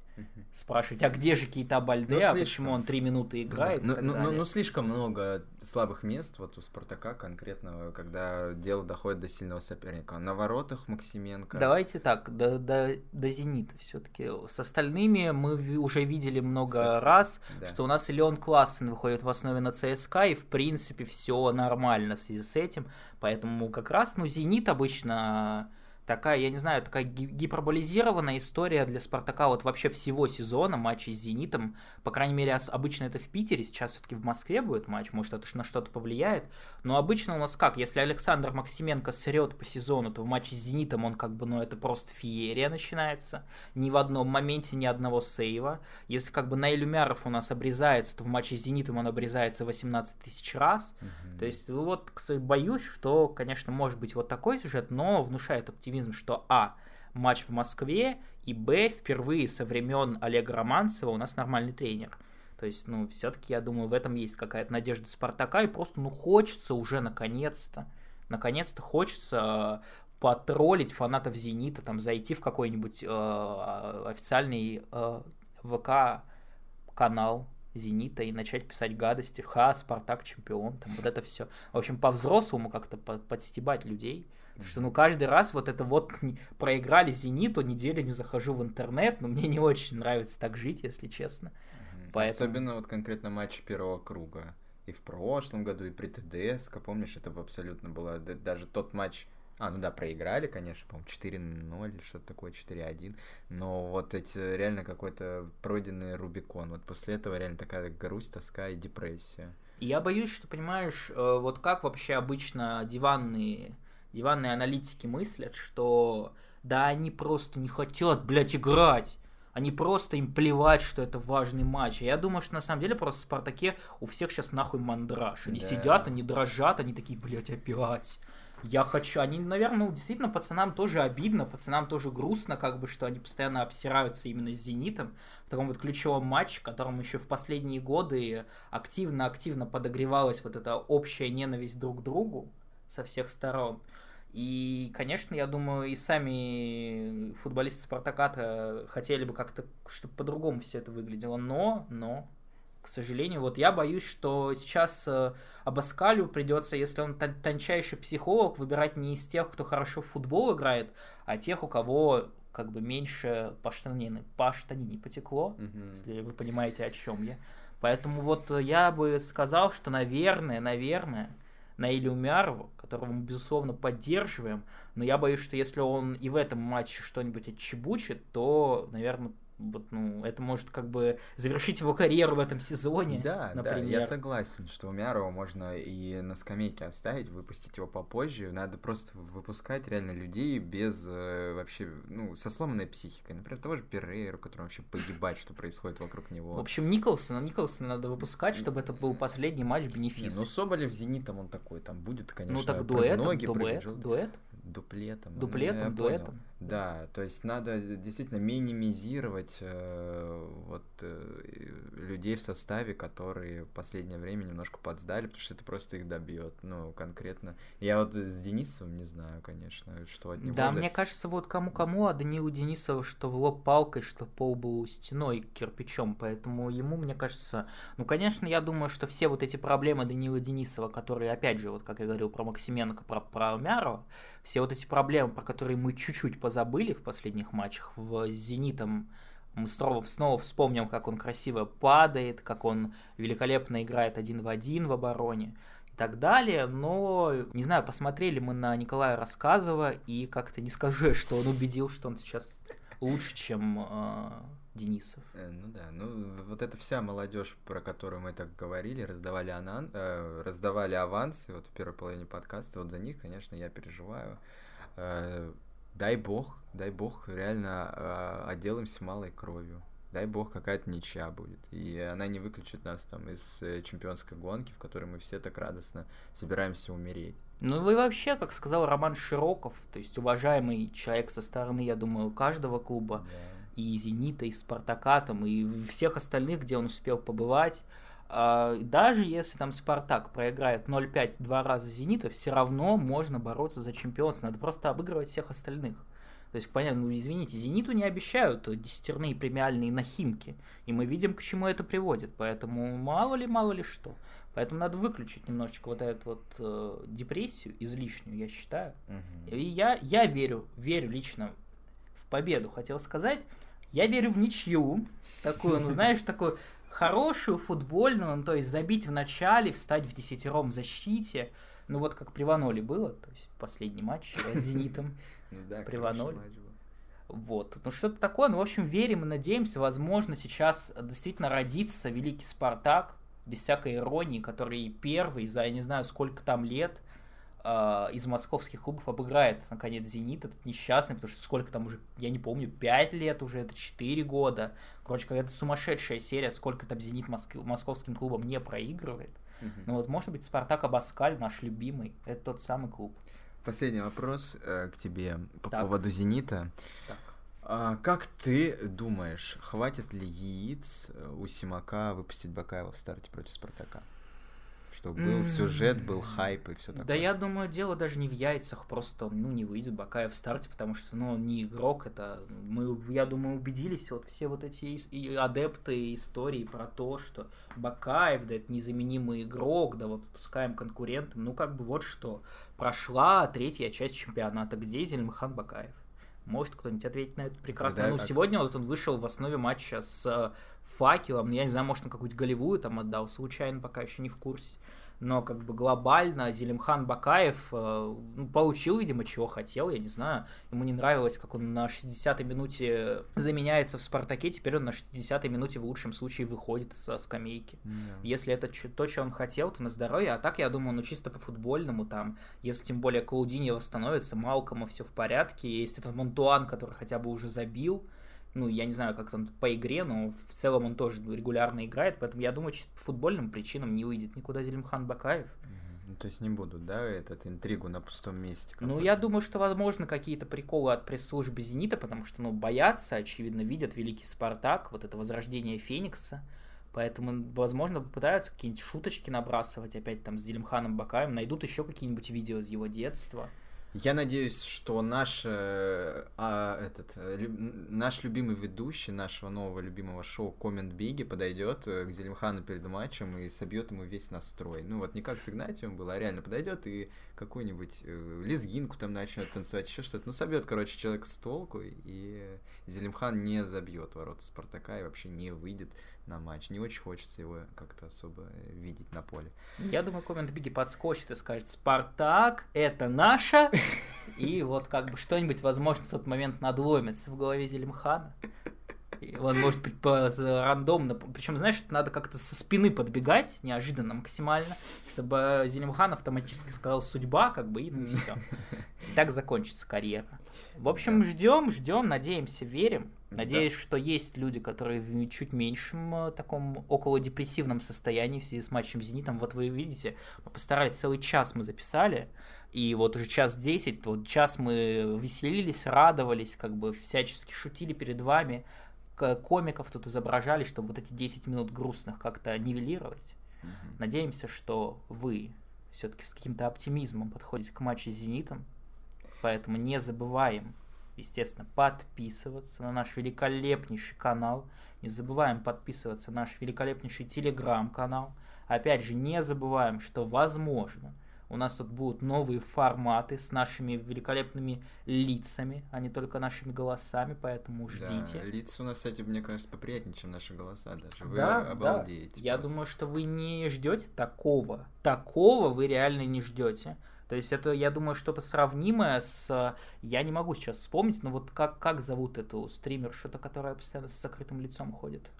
спрашивать, а где же Кейта Бальде, ну, а почему он три минуты играет? Ну, ну, ну, ну, слишком много слабых мест вот у Спартака конкретно, когда дело доходит до сильного соперника. На воротах Максименко. Давайте так, до, до, до Зенита все-таки. С остальными мы уже видели много Состав, раз, да. что у нас Леон Классен выходит в основе на ЦСКА, и в принципе все нормально в связи с этим. Поэтому как раз, ну, Зенит обычно такая, я не знаю, такая гиперболизированная история для Спартака вот вообще всего сезона, матчей с Зенитом. По крайней мере, обычно это в Питере, сейчас все-таки в Москве будет матч, может это на что-то повлияет. Но обычно у нас как, если Александр Максименко срет по сезону, то в матче с Зенитом он как бы, ну это просто феерия начинается. Ни в одном моменте ни одного сейва. Если как бы Наиль Умяров у нас обрезается, то в матче с Зенитом он обрезается 18 тысяч раз. Угу. То есть вот боюсь, что, конечно, может быть вот такой сюжет, но внушает оптимизм оптимизм, что А. Матч в Москве, и Б. Впервые со времен Олега Романцева у нас нормальный тренер. То есть, ну, все-таки, я думаю, в этом есть какая-то надежда Спартака, и просто, ну, хочется уже наконец-то, наконец-то хочется потроллить фанатов Зенита, там, зайти в какой-нибудь э, официальный э, ВК-канал Зенита и начать писать гадости. Ха, Спартак чемпион, там, вот это все. В общем, по-взрослому как-то подстебать людей. Потому что, ну, каждый раз вот это вот проиграли Зениту, неделю не захожу в интернет, но мне не очень нравится так жить, если честно. Поэтому... Особенно вот конкретно матч первого круга. И в прошлом году, и при ТДСК, помнишь, это абсолютно было, даже тот матч, а, ну да, проиграли, конечно, по-моему, 4-0 или что-то такое, 4-1. Но вот эти реально какой-то пройденный Рубикон. Вот после этого реально такая грусть, тоска и депрессия. Я боюсь, что, понимаешь, э, вот как вообще обычно диванные диванные аналитики мыслят, что да они просто не хотят, блядь, играть. Они просто им плевать, что это важный матч. Я думаю, что на самом деле просто в Спартаке у всех сейчас нахуй мандраж. Они да. сидят, они дрожат, они такие, блядь, опять. Я хочу. Они, наверное, ну, действительно, пацанам тоже обидно, пацанам тоже грустно, как бы, что они постоянно обсираются именно с Зенитом в таком вот ключевом матче, которым еще в последние годы активно-активно подогревалась вот эта общая ненависть друг к другу со всех сторон. И, конечно, я думаю, и сами футболисты Спартака хотели бы как-то, чтобы по-другому все это выглядело. Но, но, к сожалению, вот я боюсь, что сейчас э, Абаскалю придется, если он тончайший психолог, выбирать не из тех, кто хорошо в футбол играет, а тех, у кого как бы меньше по штанине, по штанине потекло, mm-hmm. если вы понимаете, о чем я. Поэтому вот я бы сказал, что, наверное, наверное, Наилю Умярову, которого мы, безусловно, поддерживаем, но я боюсь, что если он и в этом матче что-нибудь отчебучит, то, наверное, вот, ну, это может как бы завершить его карьеру в этом сезоне. Да, например. да, я согласен, что Умярова можно и на скамейке оставить, выпустить его попозже. Надо просто выпускать реально людей без э, вообще, ну, со сломанной психикой. Например, того же Перейру, которому вообще погибать, что происходит вокруг него. В общем, Николсона, Николсона надо выпускать, чтобы это был последний матч бенефис. Ну, Соболев Зенитом он такой, там будет, конечно, Ну, так ноги дуэт, дуэт дуплетом. Дуплетом, ну, дуэтом. Да, то есть надо действительно минимизировать э, вот э, людей в составе, которые в последнее время немножко подсдали, потому что это просто их добьет. Ну, конкретно. Я вот с Денисовым не знаю, конечно, что от него. Да, мне кажется, вот кому-кому, а Данилу Денисова, что в лоб палкой, что пол был стеной кирпичом, поэтому ему, мне кажется, ну, конечно, я думаю, что все вот эти проблемы Данила Денисова, которые, опять же, вот как я говорил про Максименко, про, про Умярова, все вот эти проблемы, про которые мы чуть-чуть позабыли в последних матчах, в «Зенитом» мы снова, снова вспомним, как он красиво падает, как он великолепно играет один в один в обороне и так далее, но, не знаю, посмотрели мы на Николая Рассказова, и как-то не скажу, что он убедил, что он сейчас лучше, чем э, Денисов. Э, ну да, ну вот эта вся молодежь, про которую мы так говорили, раздавали, анан, э, раздавали авансы вот в первой половине подкаста, вот за них, конечно, я переживаю. Э, дай бог, дай бог, реально э, отделаемся малой кровью. Дай бог, какая-то ничья будет. И она не выключит нас там из э, чемпионской гонки, в которой мы все так радостно собираемся умереть. Ну вы вообще, как сказал Роман Широков, то есть уважаемый человек со стороны, я думаю, каждого клуба, да. и Зенита, и Спартака, там, и всех остальных, где он успел побывать, даже если там Спартак проиграет 0-5 два раза Зенита, все равно можно бороться за чемпионство. Надо просто обыгрывать всех остальных. То есть, понятно, ну извините, Зениту не обещают десятерные премиальные нахимки. И мы видим, к чему это приводит. Поэтому мало ли, мало ли что. Поэтому надо выключить немножечко вот эту вот э, депрессию излишнюю, я считаю. Угу. И я, я верю, верю лично в победу. Хотел сказать, я верю в ничью. Такую, ну знаешь, такую хорошую футбольную, ну, то есть забить в начале, встать в десятером защите, Ну вот как при Ваноле было, то есть последний матч с Зенитом при Ваноле. Вот. Ну, что-то такое. Ну, в общем, верим и надеемся. Возможно, сейчас действительно родится великий Спартак, без всякой иронии, который первый за, я не знаю, сколько там лет из московских клубов обыграет, наконец, «Зенит», этот несчастный, потому что сколько там уже, я не помню, 5 лет уже, это 4 года. Короче, какая-то сумасшедшая серия, сколько там «Зенит» моск... московским клубам не проигрывает. Угу. Ну вот, может быть, «Спартак» Абаскаль, наш любимый, это тот самый клуб. Последний вопрос э, к тебе по так. поводу «Зенита». Так. А, как ты думаешь, хватит ли яиц э, у Симака выпустить Бакаева в старте против Спартака? Чтобы был сюжет, был хайп и все такое. Да я думаю, дело даже не в яйцах, просто ну не выйдет Бакаев в старте, потому что ну он не игрок, это мы, я думаю, убедились вот все вот эти и адепты истории про то, что Бакаев, да это незаменимый игрок, да вот пускаем конкурентам, ну как бы вот что прошла третья часть чемпионата, где Зельмхан Бакаев? Может кто-нибудь ответить на это прекрасно. Да, ну, как... сегодня вот он вышел в основе матча с факелом. Я не знаю, может, он какую-нибудь голевую там отдал, случайно, пока еще не в курсе но как бы глобально Зелимхан Бакаев э, ну, получил, видимо, чего хотел, я не знаю. Ему не нравилось, как он на 60-й минуте заменяется в Спартаке, теперь он на 60-й минуте в лучшем случае выходит со скамейки. Yeah. Если это то, что он хотел, то на здоровье, а так, я думаю, ну чисто по футбольному там, если тем более Клаудини восстановится, Малкома все в порядке, есть этот Монтуан, который хотя бы уже забил, ну, я не знаю, как там по игре, но в целом он тоже регулярно играет, поэтому я думаю, чисто по футбольным причинам не выйдет никуда Зелимхан Бакаев. Ну, то есть не будут, да, этот интригу на пустом месте? Ну, я думаю, что, возможно, какие-то приколы от пресс-службы «Зенита», потому что, ну, боятся, очевидно, видят великий «Спартак», вот это возрождение Феникса, поэтому, возможно, попытаются какие-нибудь шуточки набрасывать опять там с Зелимханом Бакаем, найдут еще какие-нибудь видео из его детства. Я надеюсь, что наш, э, а, этот, э, лю, наш любимый ведущий нашего нового любимого шоу Коммент Биги подойдет э, к Зелимхану перед матчем и собьет ему весь настрой. Ну вот не как с Игнатием было, а реально подойдет и какую-нибудь э, лезгинку там начнет танцевать, еще что-то. Ну собьет, короче, человека с толку, и Зелимхан не забьет ворота Спартака и вообще не выйдет на матч. Не очень хочется его как-то особо видеть на поле. Я думаю, коммент Биги подскочит и скажет, Спартак, это наша. И вот как бы что-нибудь, возможно, в тот момент надломится в голове Зелимхана. И он может быть по, рандомно. Причем, знаешь, это надо как-то со спины подбегать, неожиданно максимально, чтобы Зелимхан автоматически сказал судьба, как бы, и ну и все. И так закончится карьера. В общем, ждем, ждем, надеемся, верим. Надеюсь, да. что есть люди, которые в чуть меньшем э, таком около депрессивном состоянии в связи с матчем с Зенитом. Вот вы видите, мы постарались, целый час мы записали, и вот уже час десять, вот час мы веселились, радовались, как бы всячески шутили перед вами, комиков тут изображали, чтобы вот эти 10 минут грустных как-то нивелировать. Угу. Надеемся, что вы все-таки с каким-то оптимизмом подходите к матчу с Зенитом, поэтому не забываем естественно, подписываться на наш великолепнейший канал. Не забываем подписываться на наш великолепнейший телеграм-канал. Опять же, не забываем, что возможно у нас тут будут новые форматы с нашими великолепными лицами, а не только нашими голосами, поэтому ждите. Да, лица у нас, кстати, мне кажется, поприятнее, чем наши голоса даже. Вы да, обалдеете. Да. Я думаю, что вы не ждете такого. Такого вы реально не ждете. То есть это, я думаю, что-то сравнимое с... Я не могу сейчас вспомнить, но вот как, как зовут эту стримершу-то, которая постоянно с закрытым лицом ходит?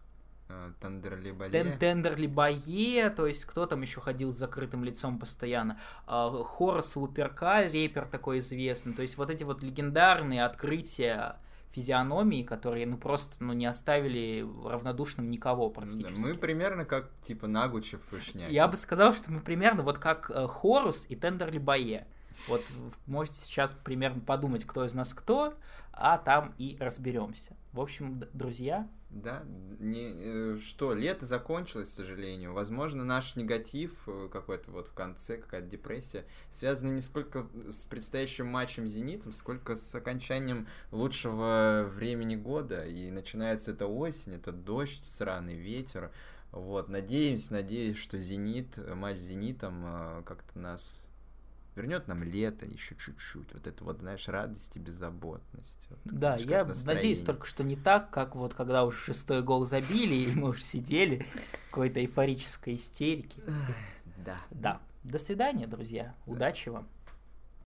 А, Тендерли Бае. Тен Тендерли Бае, то есть кто там еще ходил с закрытым лицом постоянно? А, Хорс Луперка, репер такой известный. То есть вот эти вот легендарные открытия физиономии, которые, ну, просто, ну, не оставили равнодушным никого практически. Да, мы примерно как, типа, Нагучев и Шняк. Я бы сказал, что мы примерно вот как э, Хорус и Тендерли Бае. Вот можете сейчас примерно подумать, кто из нас кто, а там и разберемся. В общем, друзья, да, не, э, что, лето закончилось, к сожалению. Возможно, наш негатив э, какой-то вот в конце, какая-то депрессия, связана не сколько с предстоящим матчем «Зенитом», сколько с окончанием лучшего времени года. И начинается эта осень, это дождь, сраный ветер. Вот, надеемся, надеюсь, что «Зенит», матч с «Зенитом» э, как-то нас вернет нам лето еще чуть-чуть, вот это вот, знаешь, радость и беззаботность. Вот, да, я надеюсь только, что не так, как вот когда уже шестой гол забили, и мы уже сидели в какой-то эйфорической истерике. Да. Да. До свидания, друзья. Удачи вам.